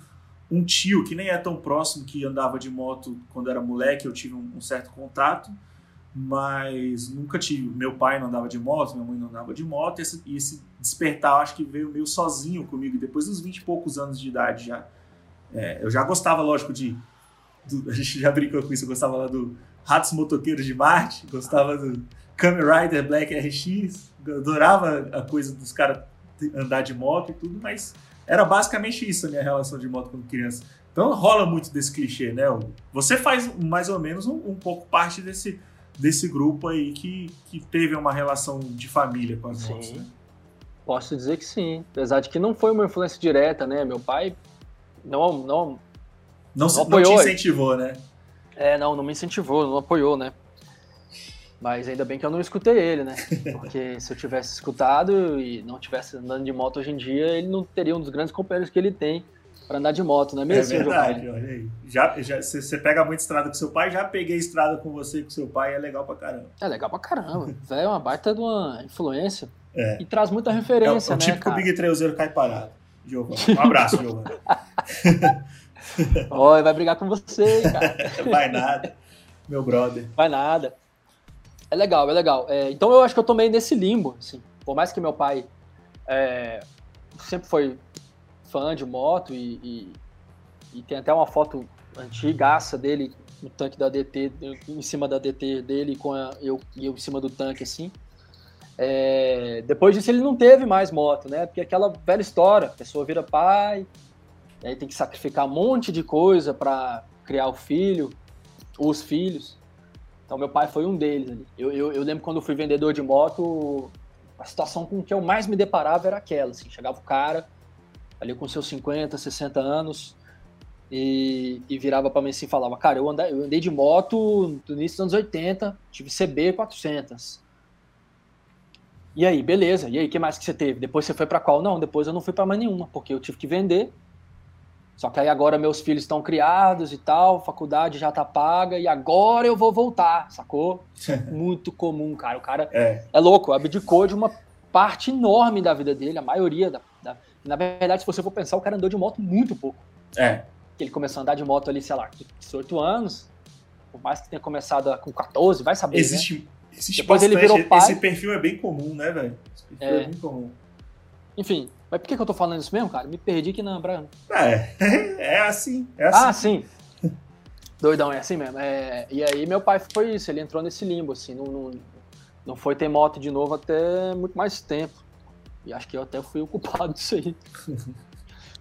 um tio que nem é tão próximo que andava de moto quando era moleque, eu tive um, um, certo contato, mas nunca tive. Meu pai não andava de moto, minha mãe não andava de moto, e esse, e esse despertar acho que veio meio sozinho comigo, depois dos 20 e poucos anos de idade já. É, eu já gostava, lógico, de. Do, a gente já brincou com isso, eu gostava lá do Ratos Motoqueiros de Marte, gostava do Kamen Rider Black RX, adorava a coisa dos caras andar de moto e tudo, mas era basicamente isso a minha relação de moto quando criança. Então rola muito desse clichê, né? Você faz mais ou menos um, um pouco parte desse, desse grupo aí que, que teve uma relação de família com as sim. motos, né? Posso dizer que sim, apesar de que não foi uma influência direta, né? Meu pai não não não, não, não apoiou, não te incentivou, né? É, não, não me incentivou, não apoiou, né? Mas ainda bem que eu não escutei ele, né? [laughs] Porque se eu tivesse escutado e não tivesse andando de moto hoje em dia, ele não teria um dos grandes companheiros que ele tem para andar de moto, não é mesmo? É verdade, olha aí. Já, já, você pega muito estrada com seu pai, já peguei estrada com você e com seu pai, é legal pra caramba. É legal pra caramba. [laughs] É uma baita de uma influência. É. E traz muita referência, é, o, né? Tipo que o Big Treuzeiro cai parado. Giovana. Um abraço, Giovana. [laughs] Oi, vai brigar com você, cara. [laughs] Vai nada, meu brother. Vai nada. É legal, é legal. É, então eu acho que eu tô meio nesse limbo, assim. Por mais que meu pai é, sempre foi fã de moto e, e, e, tem até uma foto antigaça dele no tanque da DT, em cima da DT dele, com a, eu, eu em cima do tanque, assim. É, depois disso ele não teve mais moto, né? Porque aquela velha história, a pessoa vira pai, aí tem que sacrificar um monte de coisa para criar o filho, os filhos. Então, meu pai foi um deles. Eu, eu, eu, lembro quando eu fui vendedor de moto, a situação com que eu mais me deparava era aquela. Assim, chegava o cara, ali com seus 50, 60 anos, e, e virava para mim assim e falava: Cara, eu andei, eu andei de moto no início dos anos 80, tive CB 400. E aí, beleza. E aí, o que mais que você teve? Depois você foi para qual? Não, depois eu não fui para mais nenhuma, porque eu tive que vender. Só que aí agora meus filhos estão criados e tal, faculdade já tá paga e agora eu vou voltar, sacou? [laughs] Muito comum, cara. O cara é, é louco, abdicou de uma parte enorme da vida dele, a maioria da, Na verdade, se você for pensar, o cara andou de moto muito pouco. É. Ele começou a andar de moto ali, sei lá, 18 anos, por mais que tenha começado com 14, vai saber. Existe, né? existe Depois bastante, ele virou pai. Esse perfil é bem comum, né, velho? Esse perfil é. é bem comum. Enfim, mas por que, que eu tô falando isso mesmo, cara? Me perdi aqui na. É, [laughs] é assim, é assim. Ah, sim. [laughs] Doidão, é assim mesmo. É, e aí meu pai foi isso, ele entrou nesse limbo, assim, não, não, não foi ter moto de novo até muito mais tempo. E acho que eu até fui o culpado disso aí. [laughs]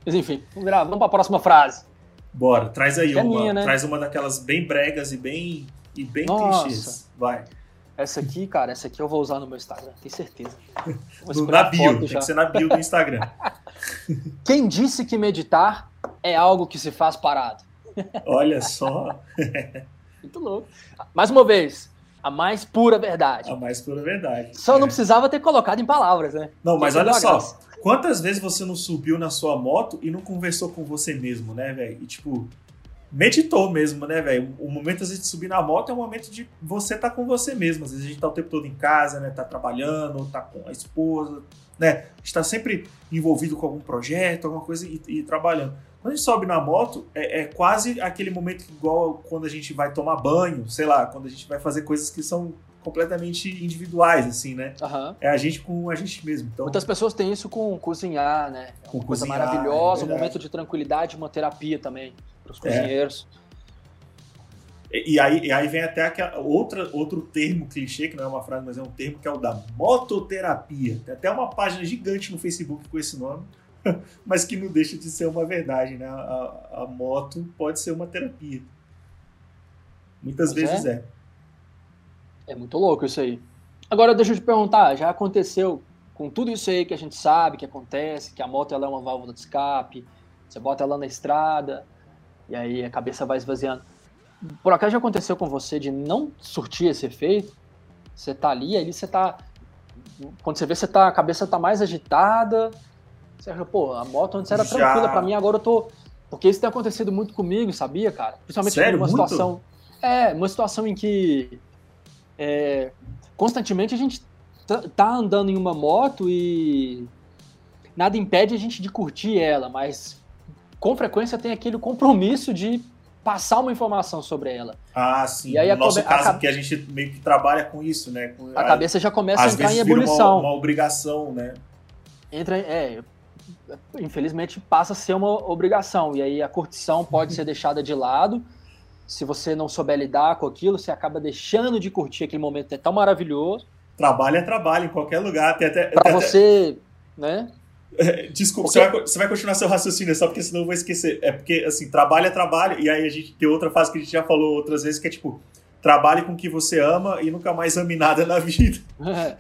Mas enfim, vamos, virar, vamos pra próxima frase. Bora, traz aí é uma. Minha, né? Traz uma daquelas bem bregas e bem, e bem clichês. Vai. Essa aqui, cara, essa aqui eu vou usar no meu Instagram, tenho certeza. [laughs] na bio, tem já. que ser na bio do Instagram. [laughs] Quem disse que meditar é algo que se faz parado? Olha só. Muito louco. Mais uma vez, a mais pura verdade. A mais pura verdade. Só é. não precisava ter colocado em palavras, né? Não, mas olha só. Quantas vezes você não subiu na sua moto e não conversou com você mesmo, né, velho? E tipo, meditou mesmo, né, velho? O momento às vezes de subir na moto é um momento de você estar tá com você mesmo. Às vezes a gente tá o tempo todo em casa, né? Tá trabalhando, tá com a esposa, né? Está sempre envolvido com algum projeto, alguma coisa e, e trabalhando. Quando a gente sobe na moto, é, é, quase aquele momento igual quando a gente vai tomar banho, sei lá, quando a gente vai fazer coisas que são completamente individuais, assim, né? Uhum. É a gente com a gente mesmo. Então... Muitas pessoas têm isso com cozinhar, né? É com coisa cozinhar, maravilhosa, é um momento de tranquilidade, uma terapia também para os cozinheiros. É. E, aí, e aí vem até aquela, outra, outro termo clichê, que não é uma frase, mas é um termo, que é o da mototerapia. Tem até uma página gigante no Facebook com esse nome, [laughs] mas que não deixa de ser uma verdade, né? A, a moto pode ser uma terapia. Muitas pois vezes é. é. É muito louco isso aí. Agora deixa eu te perguntar, já aconteceu com tudo isso aí que a gente sabe que acontece, que a moto ela é uma válvula de escape, você bota ela na estrada, e aí a cabeça vai esvaziando. Por acaso já aconteceu com você de não surtir esse efeito? Você tá ali, ali você tá. Quando você vê, você tá, a cabeça tá mais agitada. Você acha, pô, a moto antes era já... tranquila, pra mim agora eu tô. Porque isso tem acontecido muito comigo, sabia, cara? Principalmente Sério? numa muito? situação. É, uma situação em que. É, constantemente a gente tá, tá andando em uma moto e nada impede a gente de curtir ela, mas com frequência tem aquele compromisso de passar uma informação sobre ela. Ah, sim. E aí, no nosso caso, a, porque a gente meio que trabalha com isso, né? Com, a, a, cabeça já começa a entrar em ebulição. Uma, uma, obrigação, né? Entra, é, infelizmente passa a ser uma obrigação. E aí a curtição pode ser deixada de lado. Se você não souber lidar com aquilo, você acaba deixando de curtir aquele momento é tão maravilhoso. Trabalho é trabalho em qualquer lugar. Para você, né? [laughs] Desculpa, você vai, você vai, continuar seu raciocínio, só porque senão eu vou esquecer. É porque, assim, trabalho é trabalho, e aí a gente tem outra fase que a gente já falou outras vezes, que é tipo, trabalhe com o que você ama e nunca mais ame nada na vida.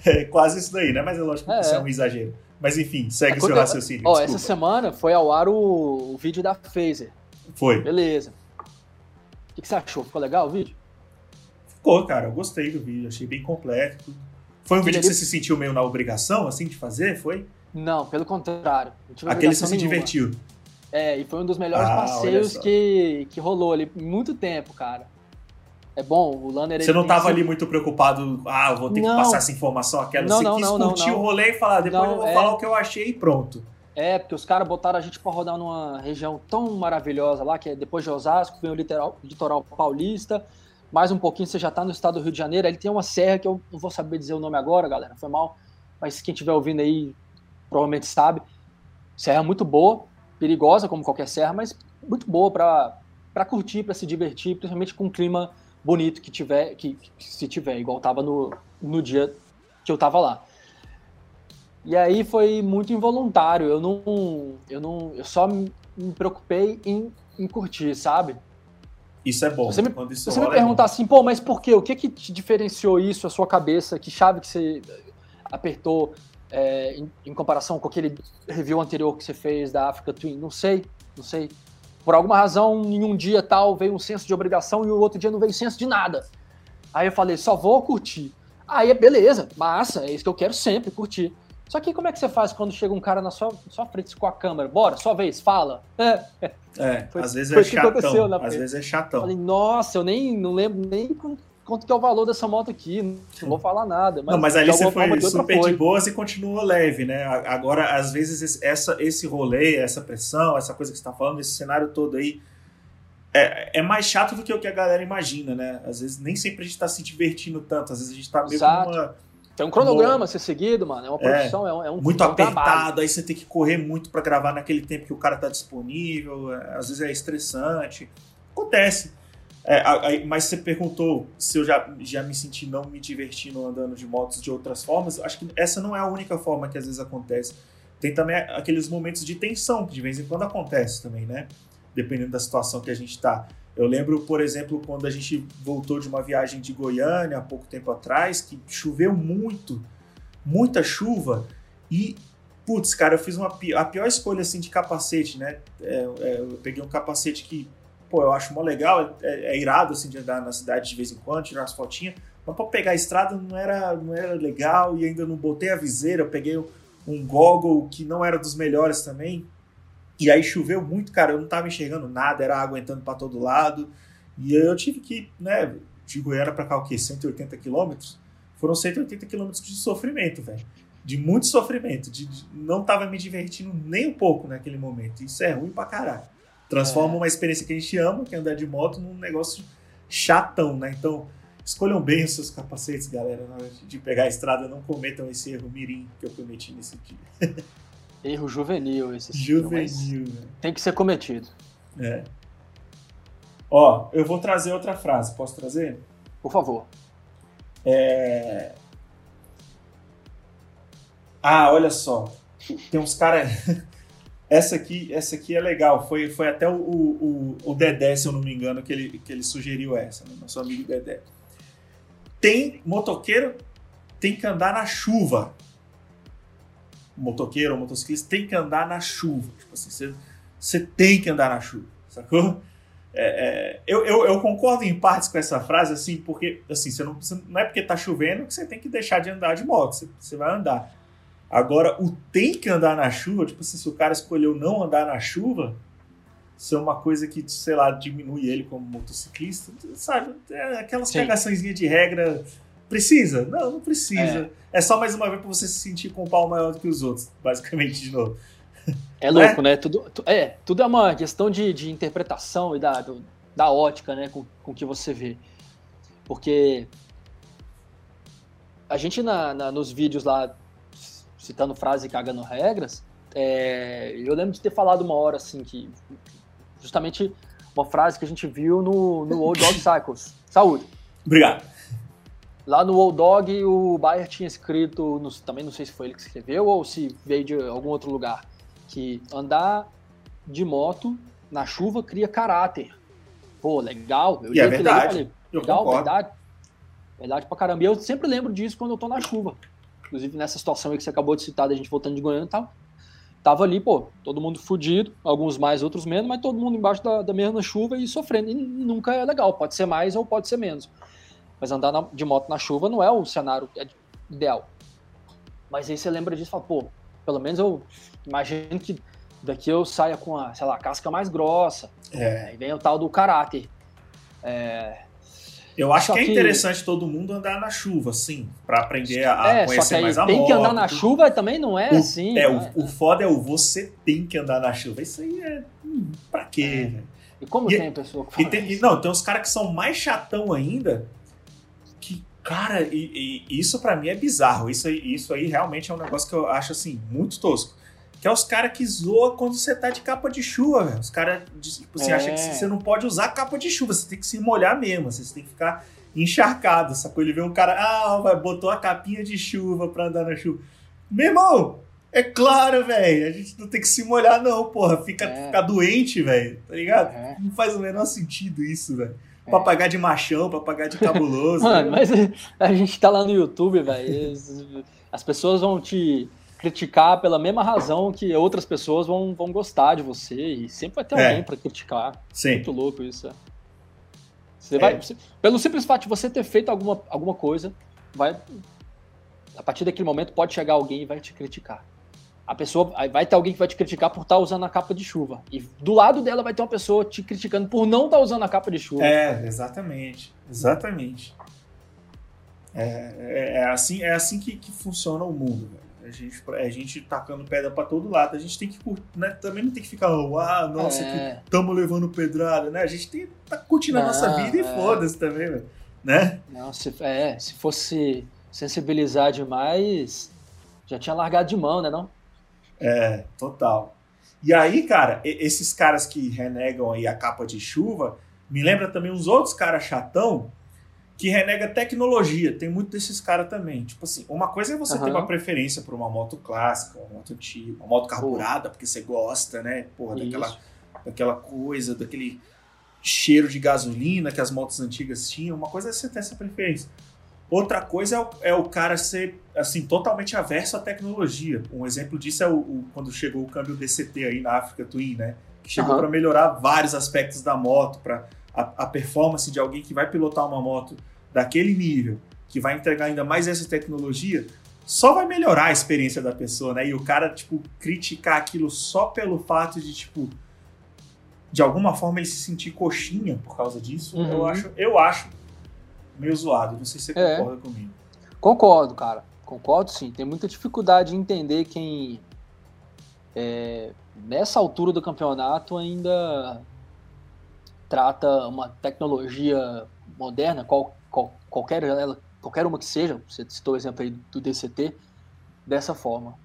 É, [laughs] é quase isso daí, né? Mas é lógico que é, isso é um exagero. Mas enfim, segue o seu raciocínio. Ó, essa semana foi ao ar o, o vídeo da Phaser. Foi. Beleza. O que, que você achou? Ficou legal o vídeo? Ficou, cara. Eu gostei do vídeo, achei bem completo. Foi um vídeo que você se sentiu meio na obrigação, assim, de fazer? Foi? Não, pelo contrário. Aquele você se divertiu. É, e foi um dos melhores ah, passeios que, que rolou ali muito tempo, cara. É bom, o Lanner... Você não tava ali muito preocupado, ah, vou ter não. que passar essa informação, aquela... Não, você não, quis não, curtir não, o rolê e falar, depois não, eu vou é... falar o que eu achei e pronto. É, porque os caras botaram a gente para rodar numa região tão maravilhosa lá, que é depois de Osasco, vem o litoral, litoral paulista, mais um pouquinho você já tá no estado do Rio de Janeiro, ele tem uma serra que eu não vou saber dizer o nome agora, galera, foi mal, mas quem estiver ouvindo aí provavelmente sabe. Serra muito boa, perigosa como qualquer serra, mas muito boa para curtir, para se divertir, principalmente com um clima bonito que tiver, que, que se tiver, igual tava no, no dia que eu tava lá. E aí foi muito involuntário. Eu não, eu não, eu só me preocupei em, em curtir, sabe? Isso é bom. Você me, Quando isso você me perguntar é assim, pô, mas por quê? O que que te diferenciou isso, a sua cabeça? Que chave que você apertou? é, em, em, comparação com aquele review anterior que você fez da Africa Twin? Não sei, não sei. Por alguma razão, em um dia tal veio um senso de obrigação e o outro dia não veio senso de nada. Aí eu falei, só vou curtir. Aí é beleza, massa, é isso que eu quero sempre, curtir. Só que como é que você faz quando chega um cara na sua, sua frente com a câmera? Bora, sua vez, fala. É, [laughs] é foi, às vezes é chatão. Às vezes é chatão. Falei, nossa, eu nem não lembro nem quanto que é o valor dessa moto aqui, não vou falar nada. Mas não, mas ali você foi super de boas e continuou leve, né? Agora, às vezes, essa, esse rolê, essa pressão, essa coisa que você está falando, esse cenário todo aí, é, é mais chato do que o que a galera imagina, né? Às vezes nem sempre a gente está se divertindo tanto, às vezes a gente está meio Exato. numa tem um cronograma a ser seguido, mano. É uma produção, é, é um Muito é um apertado, trabalho. aí você tem que correr muito para gravar naquele tempo que o cara tá disponível. É, às vezes é estressante. Acontece. É, aí, mas você perguntou se eu já, já me senti não me divertindo andando de motos de outras formas. Acho que essa não é a única forma que às vezes acontece. Tem também aqueles momentos de tensão que de vez em quando acontece também, né? Dependendo da situação que a gente tá. Eu lembro, por exemplo, quando a gente voltou de uma viagem de Goiânia há pouco tempo atrás, que choveu muito, muita chuva, e, putz, cara, eu fiz uma, a pior escolha assim de capacete, né? É, é, eu peguei um capacete que, pô, eu acho mó legal, é, é, irado assim de andar na cidade de vez em quando, tirar umas fotinhas, mas para pegar a estrada não era, não era legal e ainda não botei a viseira, eu peguei um goggle que não era dos melhores também, e aí choveu muito, cara, eu não tava enxergando nada, era água entrando para todo lado. E eu tive que, né, de Goiânia para cá, o quê? 180 quilômetros? Foram 180 quilômetros de sofrimento, velho. De muito sofrimento. De, de, não tava me divertindo nem um pouco naquele momento. Isso é ruim pra caralho. Transforma é. uma experiência que a gente ama, que é andar de moto, num negócio chatão, né? Então, escolham bem os seus capacetes, galera, na hora de pegar a estrada. Não cometam esse erro mirim que eu cometi nesse dia. [laughs] Erro juvenil esse Juvenil, né? Tem que ser cometido. É. Ó, eu vou trazer outra frase. Posso trazer? Por favor. É... Ah, olha só. Tem uns caras. [laughs] essa aqui, essa aqui é legal. Foi, foi até o, o, o Dedé, se eu não me engano, que ele, que ele sugeriu essa, né? nosso amigo Dedé. Tem motoqueiro tem que andar na chuva motoqueiro ou motociclista tem que andar na chuva. Tipo assim, você, tem que andar na chuva, sacou? É, é, eu, eu, eu, concordo em partes com essa frase, assim, porque assim, você não, não é porque tá chovendo que você tem que deixar de andar de moto, você vai andar. Agora, o tem que andar na chuva, tipo assim, se o cara escolheu não andar na chuva, isso é uma coisa que, sei lá, diminui ele como motociclista, sabe? É aquelas pegações de regra Precisa? Não, não precisa. É, é só mais uma vez para você se sentir com um pau maior do que os outros, [laughs] basicamente, de novo. É louco, é? né? Tudo, é, tudo é uma questão de, de interpretação e da, do, da ótica, né? Com, com que você vê. Porque a gente na, na, nos vídeos lá, citando frase e cagando regras, é, eu lembro de ter falado uma hora assim que justamente uma frase que a gente viu no, no [laughs] Old Dog Cycles. Saúde. Obrigado. Lá no Old Dog, o Bayer tinha escrito, no, também não sei se foi ele que escreveu ou se veio de algum outro lugar, que andar de moto na chuva cria caráter. Pô, legal. Eu e é verdade. Falei, legal, verdade. Verdade pra caramba. E eu sempre lembro disso quando eu tô na chuva. Inclusive nessa situação aí que você acabou de citar, da gente voltando de Goiânia e tal. Tava ali, pô, todo mundo fudido, alguns mais, outros menos, mas todo mundo embaixo da, da mesma chuva e sofrendo. E nunca é legal, pode ser mais ou pode ser menos. Mas andar na, de moto na chuva não é o cenário é ideal. Mas aí você lembra disso e fala, pô, pelo menos eu imagino que daqui eu saia com a, sei lá, casca mais grossa. É. Aí vem o tal do caráter. É... Eu acho que é interessante todo mundo andar na chuva, sim, para aprender a, é, conhecer mais a tem moto. Tem que andar na chuva também não é o, assim. É, né? o, o foda é o você tem que andar na chuva. Isso aí é. Hum, pra quê, é. E como e, tem pessoa que fala e tem, Não, tem uns caras que são mais chatão ainda, Cara, e, e isso para mim é bizarro. Isso, isso aí realmente é um negócio que eu acho assim, muito tosco. Que é os caras que zoam quando você tá de capa de chuva, velho. Os caras, tipo, você é. acha que você não pode usar capa de chuva, você tem que se molhar mesmo, você tem que ficar encharcado, sacou? Ele vê um cara, ah, vai, botou a capinha de chuva pra andar na chuva. Meu irmão, é claro, velho, a gente não tem que se molhar não, porra. Fica, é. fica doente, velho, tá ligado? É. Não faz o menor sentido isso, velho. É. Papagaio de machão, papagaio de cabuloso. [laughs] Mano, mas a gente tá lá no YouTube, velho. As pessoas vão te criticar pela mesma razão que outras pessoas vão, vão gostar de você. E sempre vai ter é. alguém para criticar. Sim. Muito louco isso. É. Você vai, você, pelo simples fato de você ter feito alguma, alguma coisa, vai A partir daquele momento pode chegar alguém e vai te criticar. A pessoa vai ter alguém que vai te criticar por estar tá usando a capa de chuva. E do lado dela vai ter uma pessoa te criticando por não estar tá usando a capa de chuva. É, exatamente. Exatamente. É, é, é assim, é assim que, que funciona o mundo, velho. A gente, a gente tacando pedra para todo lado. A gente tem que né, também não tem que ficar, ah, nossa, é. estamos levando pedrada, né? A gente tem tá curtindo não, a nossa vida e é. foda-se também, velho. Né? Não, se, é, se fosse sensibilizar demais, já tinha largado de mão, né, não? É, total. E aí, cara, esses caras que renegam aí a capa de chuva, me lembra também uns outros caras chatão que renega tecnologia. Tem muito desses caras também. Tipo assim, uma coisa é você uhum. ter uma preferência por uma moto clássica, uma moto antiga, uma moto carburada, porque você gosta, né? Porra, daquela, daquela coisa, daquele cheiro de gasolina que as motos antigas tinham. Uma coisa é você ter essa preferência. Outra coisa é o, é o cara ser assim totalmente averso à tecnologia. Um exemplo disso é o, o quando chegou o câmbio DCT aí na África Twin, né? Que chegou uhum. para melhorar vários aspectos da moto, para a, a, performance de alguém que vai pilotar uma moto daquele nível, que vai entregar ainda mais essa tecnologia, só vai melhorar a experiência da pessoa, né? E o cara, tipo, criticar aquilo só pelo fato de, tipo, de alguma forma ele se sentir coxinha por causa disso, uhum. eu acho, eu acho meio zoado. Não sei se você é. concorda comigo. Concordo, cara. Concordo sim. Tem muita dificuldade em entender quem é, nessa altura do campeonato ainda trata uma tecnologia moderna, qual, qual, qualquer, qualquer uma que seja, você citou o exemplo aí do DCT, dessa forma.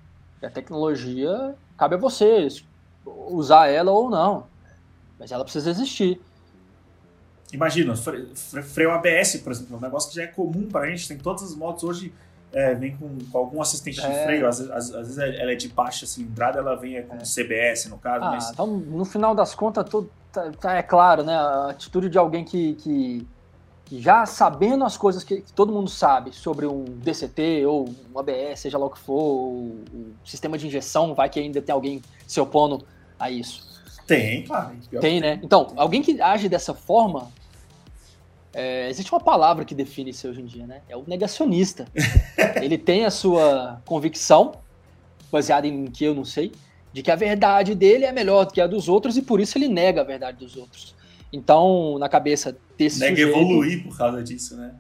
A tecnologia, cabe a você usar ela ou não, mas ela precisa existir. Imagina, freio ABS, por exemplo, um negócio que já é comum para a gente, tem todas as motos hoje é, vem com, com, algum assistente é. de freio, às, às, às, vezes ela é de baixa cilindrada, ela vem com CBS no caso. Ah, mas... Então, no final das contas, tudo tá, tá, é claro, né? A atitude de alguém que, que, que já sabendo as coisas que, que, todo mundo sabe sobre um DCT ou um ABS, seja lá o que for, o, o sistema de injeção, vai que ainda tem alguém se opondo a isso. Tem, claro. Tem, né? Então, alguém que age dessa forma é, existe uma palavra que define isso hoje em dia, né? É o negacionista. [laughs] ele tem a sua convicção, baseada em que eu não sei, de que a verdade dele é melhor do que a dos outros e por isso ele nega a verdade dos outros. Então, na cabeça desse nega sujeito... evoluir por causa disso, né?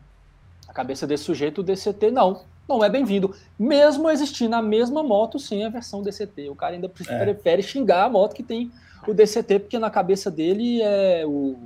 Na cabeça desse sujeito, o DCT não. Não é bem-vindo. Mesmo existindo a mesma moto sem a versão DCT. O cara ainda é. prefere xingar a moto que tem o DCT, porque na cabeça dele é o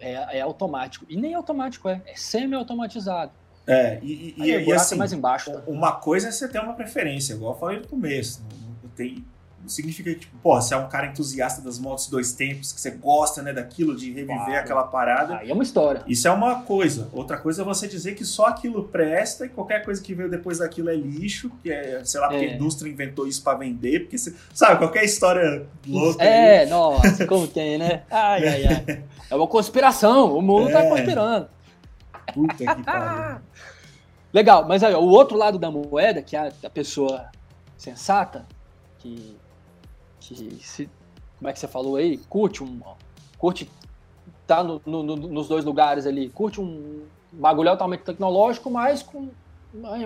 é, é automático. E nem automático é, é semi-automatizado. É, e, e, Aí, e assim, mais embaixo. Tá? Uma coisa é você ter uma preferência, igual eu falei no começo. Não, tem, significa que, tipo, pô, você é um cara entusiasta das motos dois tempos, que você gosta, né, daquilo, de reviver claro. aquela parada. Aí é uma história. Isso é uma coisa. Outra coisa é você dizer que só aquilo presta e qualquer coisa que veio depois daquilo é lixo, que é, sei lá, porque é. a indústria inventou isso para vender, porque, você, sabe, qualquer história louca. É, aí. nossa, como tem, né? Ai, ai, ai. [laughs] É uma conspiração, o mundo tá é. tá conspirando. Puta que pariu. Legal, mas aí, o outro lado da moeda, que é a pessoa sensata, que que se, como é que você falou aí, curte um, curte, tá no, no, no, nos dois lugares ali, curte um bagulho altamente tecnológico, mas com,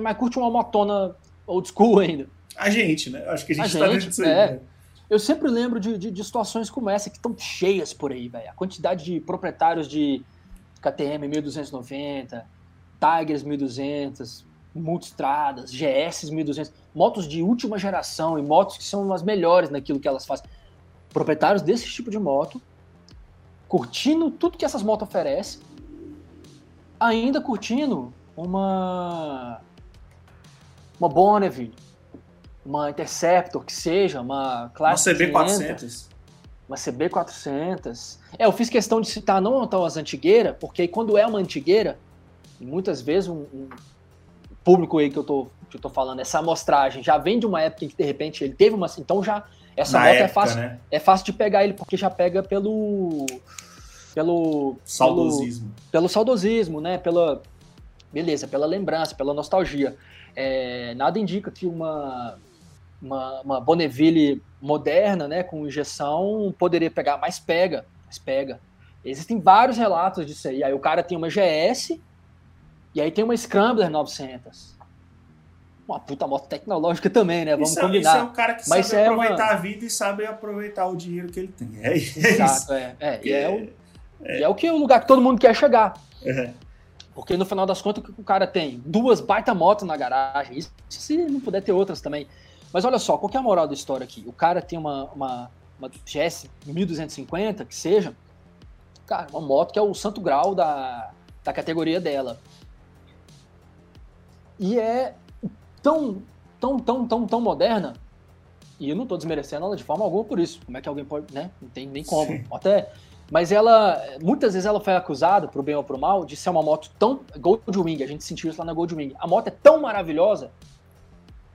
mas curte uma motona old school ainda. A gente, né? Acho que a gente, a tá gente disso aí, é. né? Eu sempre lembro de, de, de, situações como essa que estão cheias por aí, velho. A quantidade de proprietários de KTM 1290, Tigers 1200, multistradas, GS 1200, motos de última geração e motos que são as melhores naquilo que elas fazem. Proprietários desse tipo de moto, curtindo tudo que essas motos oferecem, ainda curtindo uma uma Bonneville, uma Interceptor, que seja, uma Classe uma CB400. Uma CB400. É, eu fiz questão de citar não as antigueiras, porque quando é uma antigueira, muitas vezes um, um público aí que eu tô, que eu tô falando, essa amostragem já vem de uma época em que de repente ele teve uma. Então já. Essa Na moto é época, é fácil. Né? É fácil de pegar ele, porque já pega pelo. Pelo. Saudosismo. Pelo, pelo saudosismo, né? Pela. Beleza, pela lembrança, pela nostalgia. É, nada indica que uma, uma, uma Bonneville moderna, né, com injeção, poderia pegar, mas pega, mas pega. Existem vários relatos disso aí. Aí o cara tem uma GS, e aí tem uma Scrambler 900. uma puta moto tecnológica também, né? Vamos isso, combinar. Isso é um cara que Mas sabe é aproveitar uma... a vida e sabe aproveitar o dinheiro que ele tem. É, é Exato, isso. É, é, e é, o, é. é o que o lugar que todo mundo quer chegar. Porque no final das contas, o que o cara tem? Duas baita motos na garagem. Isso se não puder ter outras também. Mas olha só, qual que é a moral da história aqui? O cara tem uma, uma, uma GS 1250, que seja, cara, uma moto que é o santo grau da, da categoria dela. E é tão, tão, tão, tão, tão moderna, e eu não estou desmerecendo ela de forma alguma por isso. Como é que alguém pode, né? Não tem nem como. Até, mas ela, muitas vezes ela foi acusada, pro bem ou pro mal, de ser uma moto tão Goldwing, a gente sentiu isso lá na Goldwing. A moto é tão maravilhosa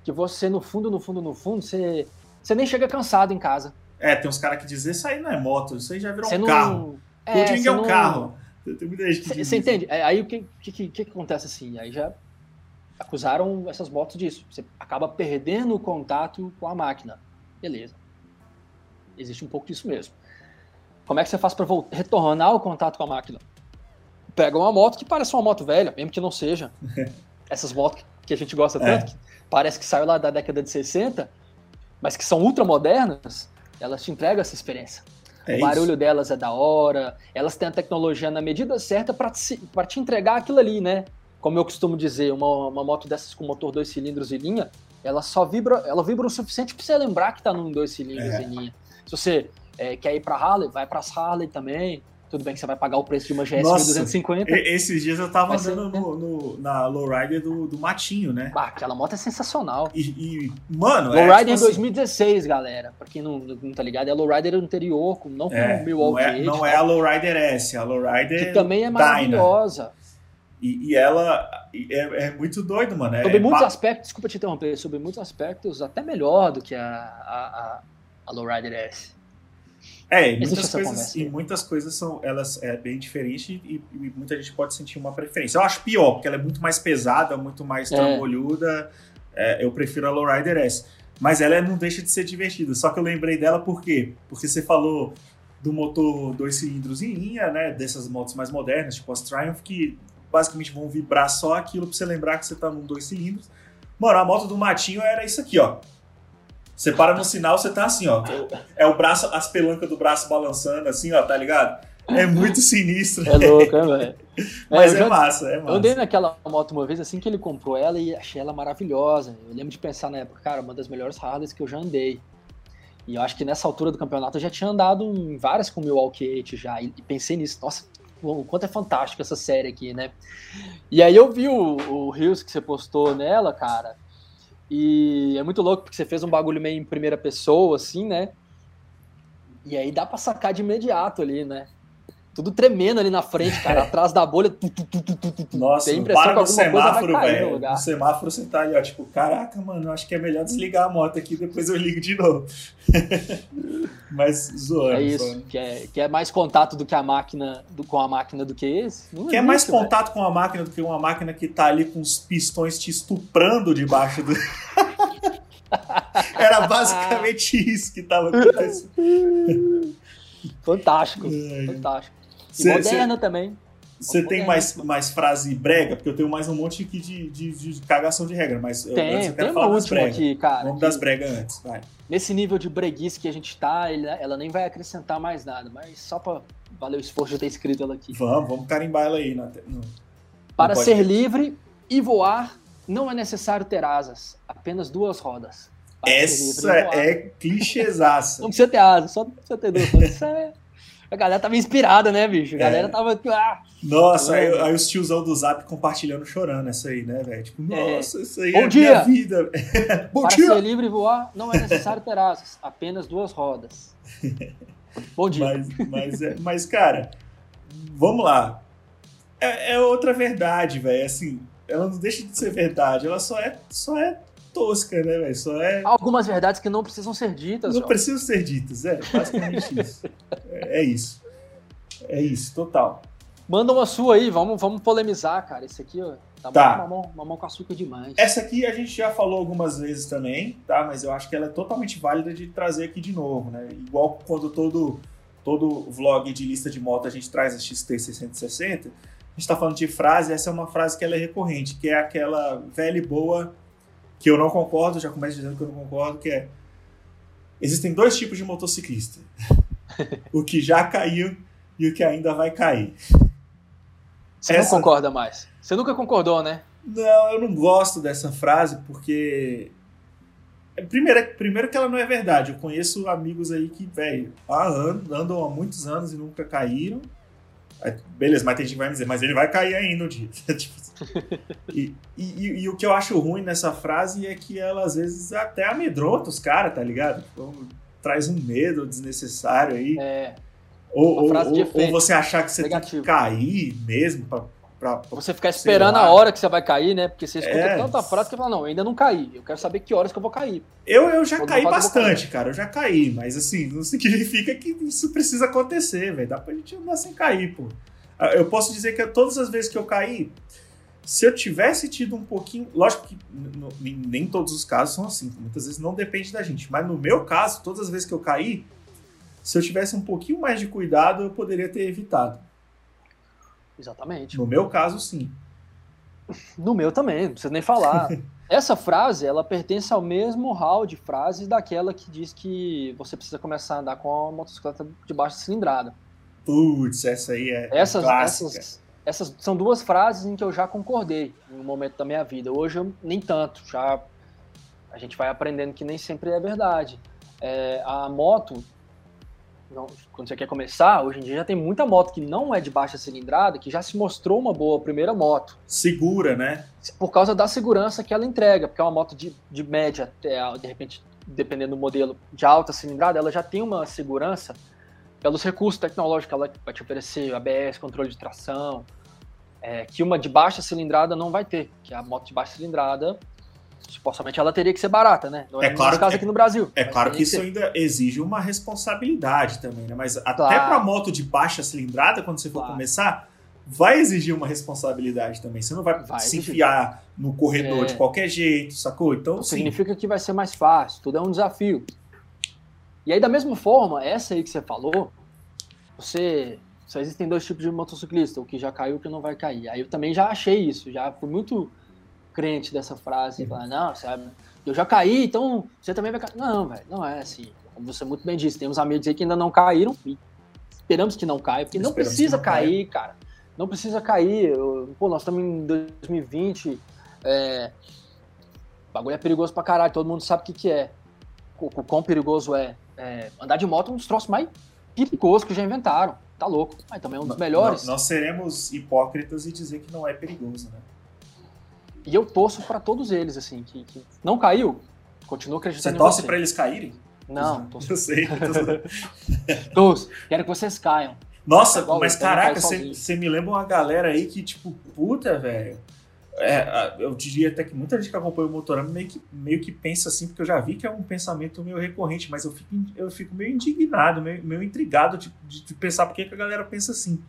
que você no fundo, no fundo, no fundo, você, você nem chega cansado em casa. É, tem uns caras que dizem, isso aí não é moto, isso aí já virou você um não... carro. É, Goldwing é um não... carro. Tem muita gente que Você entende? É, aí o que, que, que, que acontece assim? Aí já acusaram essas motos disso. Você acaba perdendo o contato com a máquina. Beleza. Existe um pouco disso mesmo. Como é que você faz para retornar o contato com a máquina? Pega uma moto que parece uma moto velha, mesmo que não seja. [laughs] Essas motos que a gente gosta é. tanto, que parece que saiu lá da década de 60, mas que são ultra modernas, elas te entregam essa experiência. É o barulho isso. delas é da hora, elas têm a tecnologia na medida certa para te, te entregar aquilo ali, né? Como eu costumo dizer, uma, uma moto dessas com motor dois cilindros e linha, ela só vibra, ela vibra o suficiente para você lembrar que está num dois cilindros é. e linha. Se você é, quer ir para Harley, vai para Harley também. Tudo bem que você vai pagar o preço de uma GS Nossa, 1250. Esses dias eu tava andando no, no, na lowrider do, do Matinho, né? Bah, aquela moto é sensacional. E, e mano, lowrider é, tipo em 2016, assim, galera. Pra quem não, não tá ligado, é a lowrider anterior, não com é, o Milwaukee. Não é, não é a lowrider S, é a lowrider Que também é maravilhosa. Dyna. E, e ela é, é, muito doido, mano. É, sobre muitos aspectos, desculpa te interromper, sobre muitos aspectos, até melhor do que a, a, a Lowrider S. É, e muitas, coisas, e muitas coisas são elas é bem diferentes e, e, muita gente pode sentir uma preferência. Eu acho pior, porque ela é muito mais pesada, muito mais é. trambolhuda. É, eu prefiro a Lowrider S. Mas ela não deixa de ser divertida. Só que eu lembrei dela por quê? Porque você falou do motor dois cilindros em linha, né? Dessas motos mais modernas, tipo as Triumph, que basicamente vão vibrar só aquilo pra você lembrar que você tá num dois cilindros. Mano, a moto do Matinho era isso aqui, ó. Você para no sinal, você tá assim, ó. É o braço, as pelancas do braço balançando, assim, ó, tá ligado? É muito sinistro. É louco, é, velho. [laughs] Mas é, é massa, é massa. Eu andei naquela moto uma vez, assim que ele comprou ela, e achei ela maravilhosa. Eu lembro de pensar na época, cara, uma das melhores Harleys que eu já andei. E eu acho que nessa altura do campeonato eu já tinha andado em várias com o Milwaukee 8 já. E pensei nisso, nossa, o quanto é fantástico essa série aqui, né? E aí eu vi o, o Rios que você postou nela, cara, e é muito louco porque você fez um bagulho meio em primeira pessoa, assim, né? E aí dá pra sacar de imediato ali, né? Tudo tremendo ali na frente, cara, [laughs] atrás da bolha. Tu, tu, tu, Nossa, tem para no semáforo, velho. No semáforo você tá ali, ó, tipo, caraca, mano, acho que é melhor desligar a moto aqui, depois eu ligo de novo. [laughs] Mas zoando. É isso, que é, que é mais contato do que a máquina, do, com a máquina do que esse. Não é mais contato véio. com a máquina do que uma máquina que tá ali com os pistões te estuprando debaixo do. [laughs] Era basicamente isso que tava acontecendo. Fantástico, Ai. fantástico. Cê, moderna cê, também. Você tem mais, mais frase brega? Porque eu tenho mais um monte aqui de, de, de cagação de regra, mas tem, antes eu quero tem falar das bregas. aqui, cara. Vamos das bregas antes, vai. Nesse nível de breguice que a gente tá, ela nem vai acrescentar mais nada, mas só pra valer o esforço de ter escrito ela aqui. Vamos, vamos carimbar ela aí. Na, no, Para ser ter. livre e voar, não é necessário ter asas, apenas duas rodas. Para Essa é clichêsaça. não precisa ter asas, só precisa ter duas rodas. [laughs] Isso é a galera tava inspirada, né, bicho? A galera é. tava. Ah, nossa, aí, aí, os tiozão do zap compartilhando, chorando essa aí, né, velho? Tipo, é. nossa, é. isso aí Bom é dia. minha vida. [laughs] Bom Para dia. ser livre e voar, não é necessário ter asas, apenas duas rodas. [laughs] Bom dia. Mas, mas, é, mas cara, vamos lá. É, é outra verdade, velho. Assim, ela não deixa de ser verdade, ela só é, só é tosca, né, velho? Só é. Algumas verdades que não precisam ser ditas. Não precisam ser ditas, é, basicamente [laughs] isso. É, é, isso. É isso, total. Manda uma sua aí, vamos, vamos polemizar, cara. Esse aqui, ó, tá, tá. Mamão, mamão com açúcar demais. Essa aqui a gente já falou algumas vezes também, tá? Mas eu acho que ela é totalmente válida de trazer aqui de novo, né? Igual quando todo, todo vlog de lista de moto a gente traz a XT660, a gente tá falando de frase, essa é uma frase que ela é recorrente, que é aquela velha e boa que eu não concordo, já começo dizendo que eu não concordo, que é existem dois tipos de motociclista. [laughs] o que já caiu e o que ainda vai cair. Você Essa... não concorda mais. Você nunca concordou, né? Não, eu não gosto dessa frase porque Primeiro, primeiro que ela não é verdade. Eu conheço amigos aí que, velho, andam há muitos anos e nunca caíram. Beleza, mas tem gente que vai me dizer, mas ele vai cair ainda um dia. [laughs] tipo, e, e, e, o que eu acho ruim nessa frase é que ela às vezes até amedronta os caras, tá ligado? Então, traz um medo desnecessário aí. É. Ou, ou, ou, você achar que você Negativo. tem que cair mesmo pra Pra, pra, você ficar esperando a hora que você vai cair, né? Porque você escuta é, tanta frase que você fala, não, ainda não caí. Eu quero saber que horas que eu vou cair. Eu, eu já caí bastante, eu cara. Eu já caí, mas assim, não [laughs] significa que isso precisa acontecer, velho. Dá pra gente andar sem cair, pô. Ah, eu posso dizer que todas as vezes que eu caí, se eu tivesse tido um pouquinho. Lógico que nem todos os casos são assim, muitas vezes não depende da gente. Mas no meu caso, todas as vezes que eu caí, se eu tivesse um pouquinho mais de cuidado, eu poderia ter evitado. Exatamente. No meu caso, sim. [laughs] No meu também, não precisa nem falar. [laughs] Essa frase, ela pertence ao mesmo hall de frases daquela que diz que você precisa começar a andar com a motocicleta de baixa cilindrada. Putz, essa aí é essas, essas, essas são duas frases em que eu já concordei em um momento da minha vida. Hoje eu nem tanto, já a gente vai aprendendo que nem sempre é verdade. É, a moto quando você quer começar, hoje em dia já tem muita moto que não é de baixa cilindrada, que já se mostrou uma boa primeira moto. Segura, né? Por causa da segurança que ela entrega, porque é uma moto de, de média, de repente, dependendo do modelo, de alta cilindrada, ela já tem uma segurança pelos recursos tecnológicos que ela vai te oferecer, ABS, controle de tração, é, que uma de baixa cilindrada não vai ter, que a moto de baixa cilindrada supostamente ela teria que ser barata, né? Não é, é claro caso aqui no Brasil. É claro que isso que ainda exige uma responsabilidade também, né? Mas claro. até para moto de baixa cilindrada, quando você for claro. começar, vai exigir uma responsabilidade também. Você não vai, vai se exigir. enfiar no corredor é. de qualquer jeito, sacou? Então, não significa que vai ser mais fácil, tudo é um desafio. E aí, da mesma forma, essa aí que você falou, você. Só existem dois tipos de motociclista, o que já caiu e o que não vai cair. Aí eu também já achei isso, já fui muito crente dessa frase, falar, não, sabe, eu já caí, então você também vai cair. Não, velho, não é assim. Como você muito bem disse, temos amigos aí que ainda não caíram e esperamos que não caia, porque não precisa não cair, caia. cara. Não precisa cair. Eu, pô, nós estamos em 2020, é, o bagulho é perigoso pra caralho, todo mundo sabe o que, que é. O, o quão perigoso é. É. Andar de moto é um dos troços mais perigosos que já inventaram. Tá louco. Mas também é um dos melhores. Nós, nós seremos hipócritas e dizer que não é perigoso, né? E eu torço para todos eles, assim, que, que, não caiu, continua acreditando você torce para eles caírem? Não, [laughs] torço. Eu sei. [laughs] torço. Quero que vocês caiam. Nossa, mas caraca, você me lembra uma galera aí que, tipo, puta, velho. É, eu diria até que muita gente que acompanha o Motorama meio que, meio que pensa assim, porque eu já vi que é um pensamento meio recorrente, mas eu fico, eu fico meio indignado, meio, meio intrigado de, de, de pensar por que a galera pensa assim.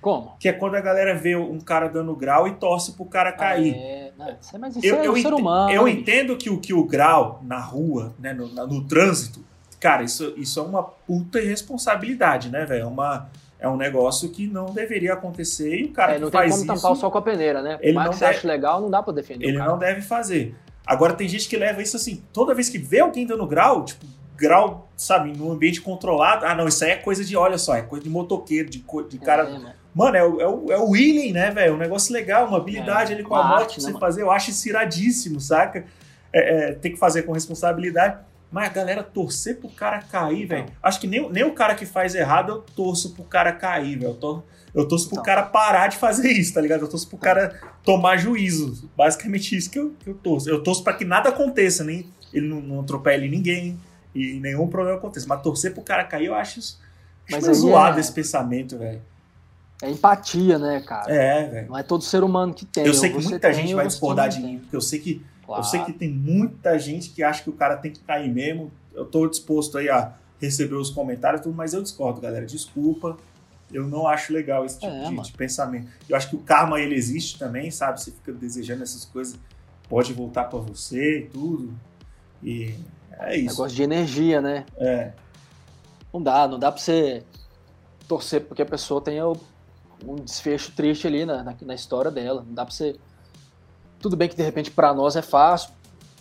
Como? Que é quando a galera vê um cara dando grau e torce pro cara cair. Ah, é. Não, mas isso eu, é eu ser humano. Eu entendo que o, que o grau na rua, né, no, no trânsito, cara, isso, isso é uma puta irresponsabilidade, né, velho? É, uma, é um negócio que não deveria acontecer e o cara é, não que faz tem como tampar o sol com a peneira, né? Ele não que você acha legal, não dá pra defender. Ele não deve fazer. Agora tem gente que leva isso assim, toda vez que vê alguém dando grau, tipo, grau, sabe, num ambiente controlado, ah, não, isso aí é coisa de, olha só, é coisa de motoqueiro, de, de cara. É, Mano, é o, é o, é o wheeling, né, velho? Um negócio legal, uma habilidade é, ali com a moto pra você né, fazer. Eu acho isso iradíssimo, saca? É, é, tem que fazer com responsabilidade. Mas a galera torcer pro cara cair, velho. Acho que nem, nem o cara que faz errado eu torço pro cara cair, velho. Eu, tor, eu torço pro então. cara parar de fazer isso, tá ligado? Eu torço pro cara tomar juízo. Basicamente isso que eu, que eu torço. Eu torço para que nada aconteça, nem ele não, não atropele ninguém e nenhum problema aconteça. Mas torcer pro cara cair, eu acho isso. Mas é zoado esse pensamento, velho. É empatia, né, cara? É, velho. Não é todo ser humano que tem. Eu sei que muita tem, gente vai discordar de mim, porque eu sei que claro. eu sei que tem muita gente que acha que o cara tem que cair mesmo. Eu tô disposto aí a receber os comentários tudo, mas eu discordo, galera. Desculpa. Eu não acho legal esse tipo é, de, de, pensamento. Eu acho que o karma ele existe também, sabe? Você fica desejando essas coisas, pode voltar para você e tudo. E é isso. Negócio de energia, né? É. Não dá, não dá pra você torcer porque a pessoa tenha um desfecho triste ali na, na, na, história dela. Não dá pra você. Tudo bem que de repente para nós é fácil,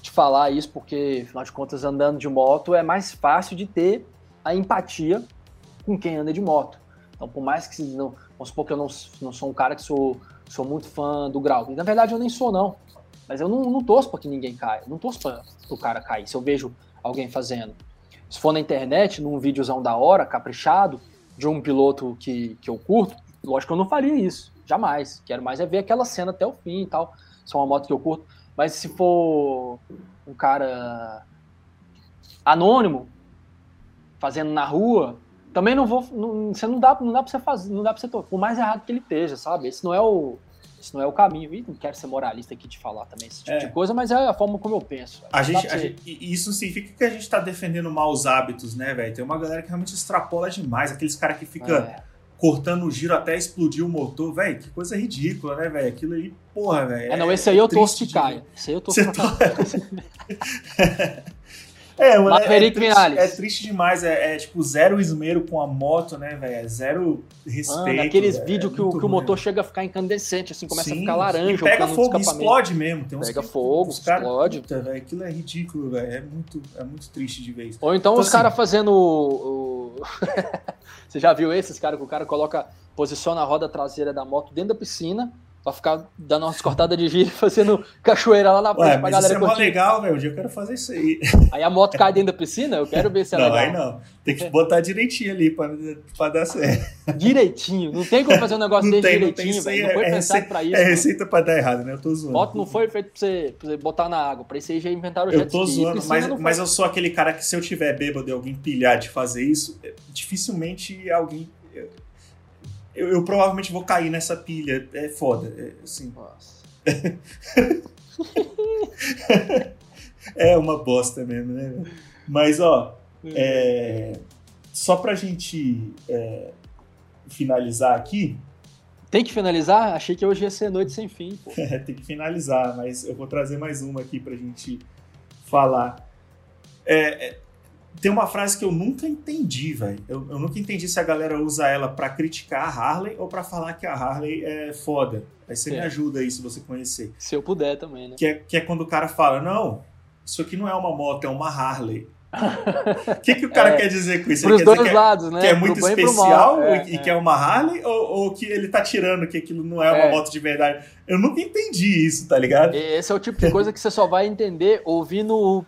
te falar isso porque, afinal de contas, andando de moto é mais fácil de ter a empatia com quem anda de moto. Então, por mais que não, vamos supor que eu não, não sou um cara que sou, sou muito fã do grau. E, na verdade, eu nem sou, não. Mas eu não, não torço para que ninguém caia. Não torço para o cara cair. Se eu vejo alguém fazendo. Se for na internet, num videozão da hora, caprichado, de um piloto que, que eu curto, lógico que eu não faria isso. Jamais. Quero mais é ver aquela cena até o fim e tal. É uma moto que eu curto. Mas se for um cara anônimo, fazendo na rua, também não vou. Não, você não dá, não dá pra você fazer, não dá pra você. Por mais errado que ele esteja, sabe? Esse não é o. Esse não é o caminho. E não quero ser moralista aqui de falar também esse tipo é. de coisa, mas é a forma como eu penso. A gente, a gente, isso significa que a gente tá defendendo maus hábitos, né, velho? Tem uma galera que realmente extrapola demais. Aqueles caras que fica é. Cortando o giro até explodir o motor, velho. Que coisa ridícula, né, velho? Aquilo aí, porra, velho. É, não, esse aí eu torço de caia. Esse aí eu torço de [laughs] [laughs] É, Maverick é, é, triste, é triste demais, é, é, tipo zero esmero com a moto, né, velho? É zero respeito. Mano, aqueles vídeos que, o, que o motor chega a ficar incandescente, assim, começa Sim, a ficar laranja. E pega fogo e explode mesmo. Tem pega que, fogo, explode. Puta, véio, aquilo é ridículo, velho. É muito, é muito triste de vez. Ou então, então os assim, caras fazendo o... o... [laughs] Você já viu esses caras que o cara coloca, posiciona a roda traseira da moto dentro da piscina, Pra ficar dando umas cortadas de giro e [laughs] fazendo cachoeira lá na frente pra galera isso é curtir. legal, velho. Um dia eu quero fazer isso aí. Aí a moto cai dentro da piscina? Eu quero ver se é não, legal. Aí não, Tem que botar direitinho ali pra, pra dar certo. Direitinho? Não tem como fazer um negócio desse tem, direitinho, não, tem, não foi é pensado receita, pra isso. É receita pra dar errado, né? Eu tô zoando. Moto não foi feito pra você, pra você botar na água. Pra isso aí já inventaram o jet Eu tô zoando, mas, mas eu sou aquele cara que se eu tiver bêbado e alguém pilhar de fazer isso, dificilmente alguém eu, eu, provavelmente vou cair nessa pilha. É foda. É, assim. Nossa. [laughs] é uma bosta mesmo, né? Mas, ó, é, só pra gente é, finalizar aqui. Tem que finalizar? Achei que hoje ia ser noite sem fim. É, [laughs] tem que finalizar, mas eu vou trazer mais uma aqui pra gente falar. É, é tem uma frase que eu nunca entendi, velho. Eu, eu, nunca entendi se a galera usa ela para criticar a Harley ou para falar que a Harley é foda. Aí você é. me ajuda aí se você conhecer. Se eu puder também, né? Que é, que é quando o cara fala: Não, isso aqui não é uma moto, é uma Harley. O [laughs] que, que o cara é, quer dizer com isso? Para os dois que é, lados, né? Que é muito especial é, e, que é uma Harley ou, ou, que ele tá tirando que aquilo não é uma é. moto de verdade? Eu nunca entendi isso, tá ligado? Esse é o tipo de coisa que você só vai entender ouvindo o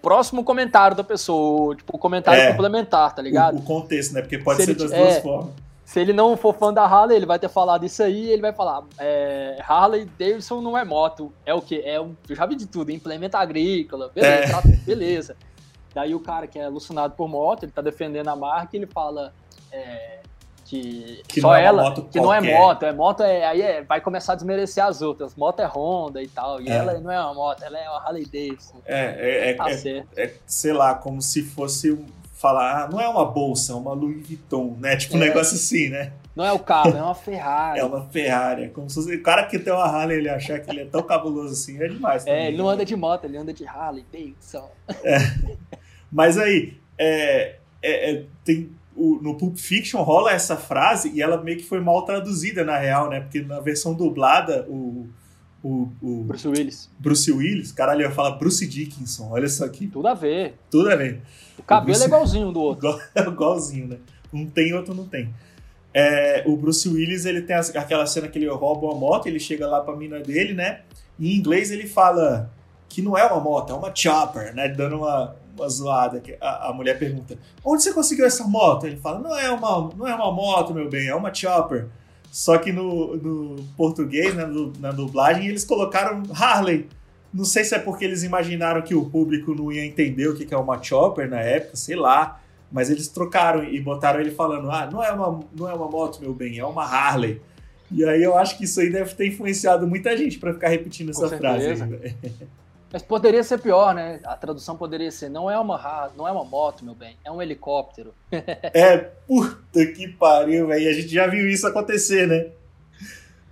próximo comentário da pessoa, tipo, o comentário é, complementar, tá ligado? O, o, contexto, né? Porque pode se ser ele, das duas é, formas. Se ele não for fã da Harley, ele vai ter falado isso aí, ele vai falar, é, Harley Davidson não é moto, é o quê? É um, eu já vi de tudo, implemento agrícola, beleza, é. beleza. Daí o cara que é alucinado por moto, ele tá defendendo a marca ele fala, é, que, que só é ela, que qualquer. não é moto, é moto é aí é, vai começar a desmerecer as outras. Moto é Honda e tal, e é. ela não é uma moto, ela é uma Harley Davidson. É, é, tá é, é, sei lá, como se fosse falar, ah, não é uma bolsa, é uma Louis Vuitton, né? Tipo um é. negócio assim, né? Não é o carro, é uma Ferrari. [laughs] é uma Ferrari. É como se o cara que tem uma Harley ele achar que ele é tão cabuloso assim, é demais. Também, é, ele não anda de moto, ele anda de Harley Davidson. É. Mas aí, é, é, tem o, no Pulp Fiction rola essa frase e ela meio que foi mal traduzida na real, né? Porque na versão dublada, o. O, o Bruce Willis. Bruce Willis, caralho, ia falar Bruce Dickinson, olha só aqui. Tudo a ver. Tudo a ver. O cabelo o Bruce... é igualzinho do outro. [laughs] igualzinho, né? Um tem, outro não tem. É, o Bruce Willis, ele tem aquela cena que ele rouba uma moto, ele chega lá pra mina dele, né? E em inglês ele fala que não é uma moto, é uma chopper, né? Dando uma, uma zoada que a, a, mulher pergunta: onde você conseguiu essa moto? Ele fala: não é uma, não é uma moto, meu bem, é uma chopper. Só que no, no português, né, no, na dublagem, eles colocaram Harley. Não sei se é porque eles imaginaram que o público não ia entender o que é uma chopper na época, sei lá. Mas eles trocaram e botaram ele falando: ah, não é uma, não é uma moto, meu bem, é uma Harley. E aí eu acho que isso aí deve ter influenciado muita gente para ficar repetindo essa frase. [laughs] Mas poderia ser pior, né? A tradução poderia ser: não é uma não é uma moto, meu bem, é um helicóptero. [laughs] é, puta que pariu, velho. A gente já viu isso acontecer, né?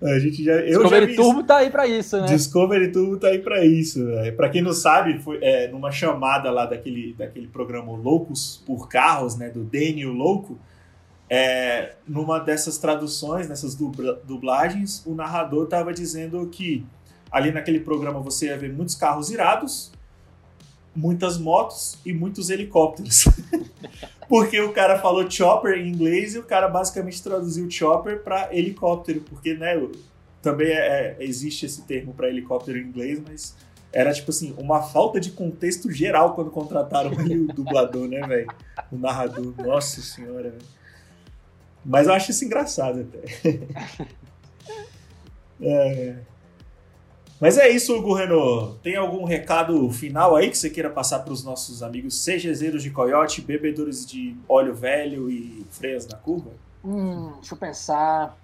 A gente já, eu Discovery já vi Turbo isso. tá aí pra isso, né? Discovery Turbo tá aí pra isso. Pra quem não sabe, foi é, numa chamada lá daquele, daquele programa Loucos por Carros, né? Do Daniel Louco. É, numa dessas traduções, nessas dublagens, o narrador tava dizendo que ali naquele programa você ia ver muitos carros irados, muitas motos e muitos helicópteros. [laughs] porque o cara falou chopper em inglês e o cara basicamente traduziu chopper para helicóptero, porque né, também é, é, existe esse termo para helicóptero em inglês, mas era tipo assim, uma falta de contexto geral quando contrataram o dublador, né, velho? O narrador. Nossa senhora. Mas eu acho isso engraçado até. [laughs] é. Mas é isso, Hugo Renault. Tem algum recado final aí que você queira passar para os nossos amigos CGZeros de coiote, bebedores de óleo velho e freias na curva? Hum, deixa eu pensar.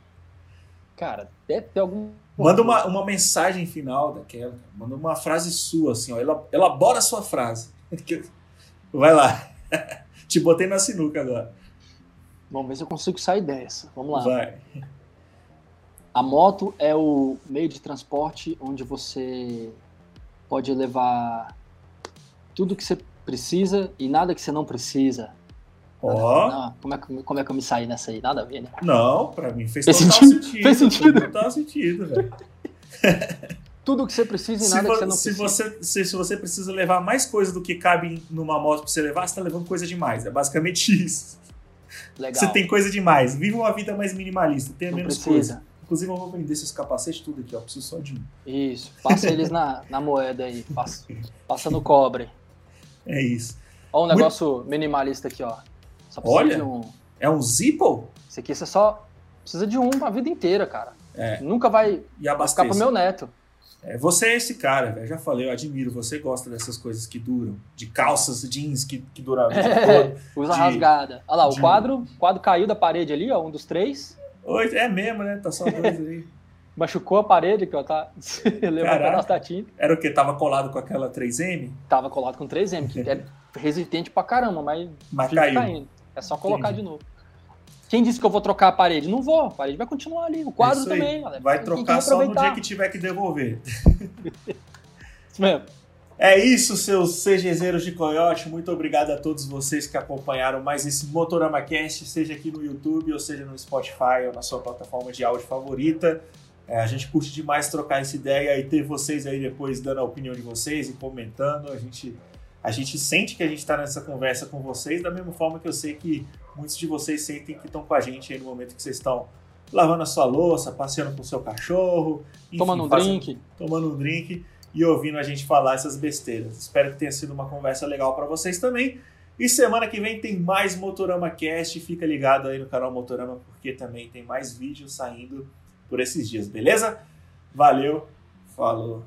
Cara, deve ter algum. Manda uma, uma mensagem final daquela. Manda uma frase sua, assim, ó. Elabora a sua frase. [laughs] Vai lá. [laughs] Te botei na sinuca agora. Vamos ver se eu consigo sair dessa. Vamos lá. Vai. A moto é o meio de transporte onde você pode levar tudo que você precisa e nada que você não precisa. Ó. Oh. Como, é que, como é que eu me saí nessa aí? Nada a ver, né? Não, pra mim fez, fez total sentido. sentido. Fez sentido. Total sentido, velho. [laughs] tudo que você precisa e nada que você não se precisa. Você, se, se, você precisa levar mais coisa do que cabe numa moto pra você levar, você tá levando coisa demais. É basicamente [laughs] isso. Legal. Você tem coisa demais. Viva uma vida mais minimalista. Tenha não menos precisa. coisa. Inclusive, eu vou vender esses capacetes tudo aqui, ó. Preciso só de um. Isso. Passa eles na, [laughs] na moeda aí. Passa, passa no cobre. É isso. Olha um negócio Muito... minimalista aqui, ó. Só precisa Olha, de um. É um Zippo? Esse aqui você só precisa de um a vida inteira, cara. É. Nunca vai E abastece. ficar pro meu neto. É, você é esse cara, velho. Já falei, eu admiro. Você gosta dessas coisas que duram. De calças, jeans que, que duram a vida É, [laughs] toda. usa De- rasgada. Olha lá, de- o quadro, quadro caiu da parede ali, ó, um dos três. Oi, é mesmo, né? Tá só dois [laughs] aí. Machucou a parede aqui, ó, tá? [laughs] Pedaço da tinta. Era o que? Tava colado com aquela 3M? Tava colado com 3M, que é resistente pra caramba, mas Mas caiu. caindo. É só colocar Entendi. de novo. Quem disse que eu vou trocar a parede? Não vou, a parede vai continuar ali. O quadro também. galera. Vai que trocar só no dia que tiver que devolver. [laughs] Isso mesmo. É isso, seus CGZeros de Coyote. Muito obrigado a todos vocês que acompanharam mais esse Motorama Cast, seja aqui no YouTube, ou seja no Spotify, ou na sua plataforma de áudio favorita. É, a gente curte demais trocar essa ideia e ter vocês aí depois dando a opinião de vocês e comentando. A gente, a gente sente que a gente está nessa conversa com vocês, da mesma forma que eu sei que muitos de vocês sentem que estão com a gente aí no momento que vocês estão lavando a sua louça, passeando com o seu cachorro, enfim, Tomando um fazendo- drink. tomando um drink e ouvindo a gente falar essas besteiras. Espero que tenha sido uma conversa legal para vocês também. E semana que vem tem mais Motorama Cast. Fica ligado aí no canal Motorama porque também tem mais vídeos saindo por esses dias, beleza? Valeu, falou.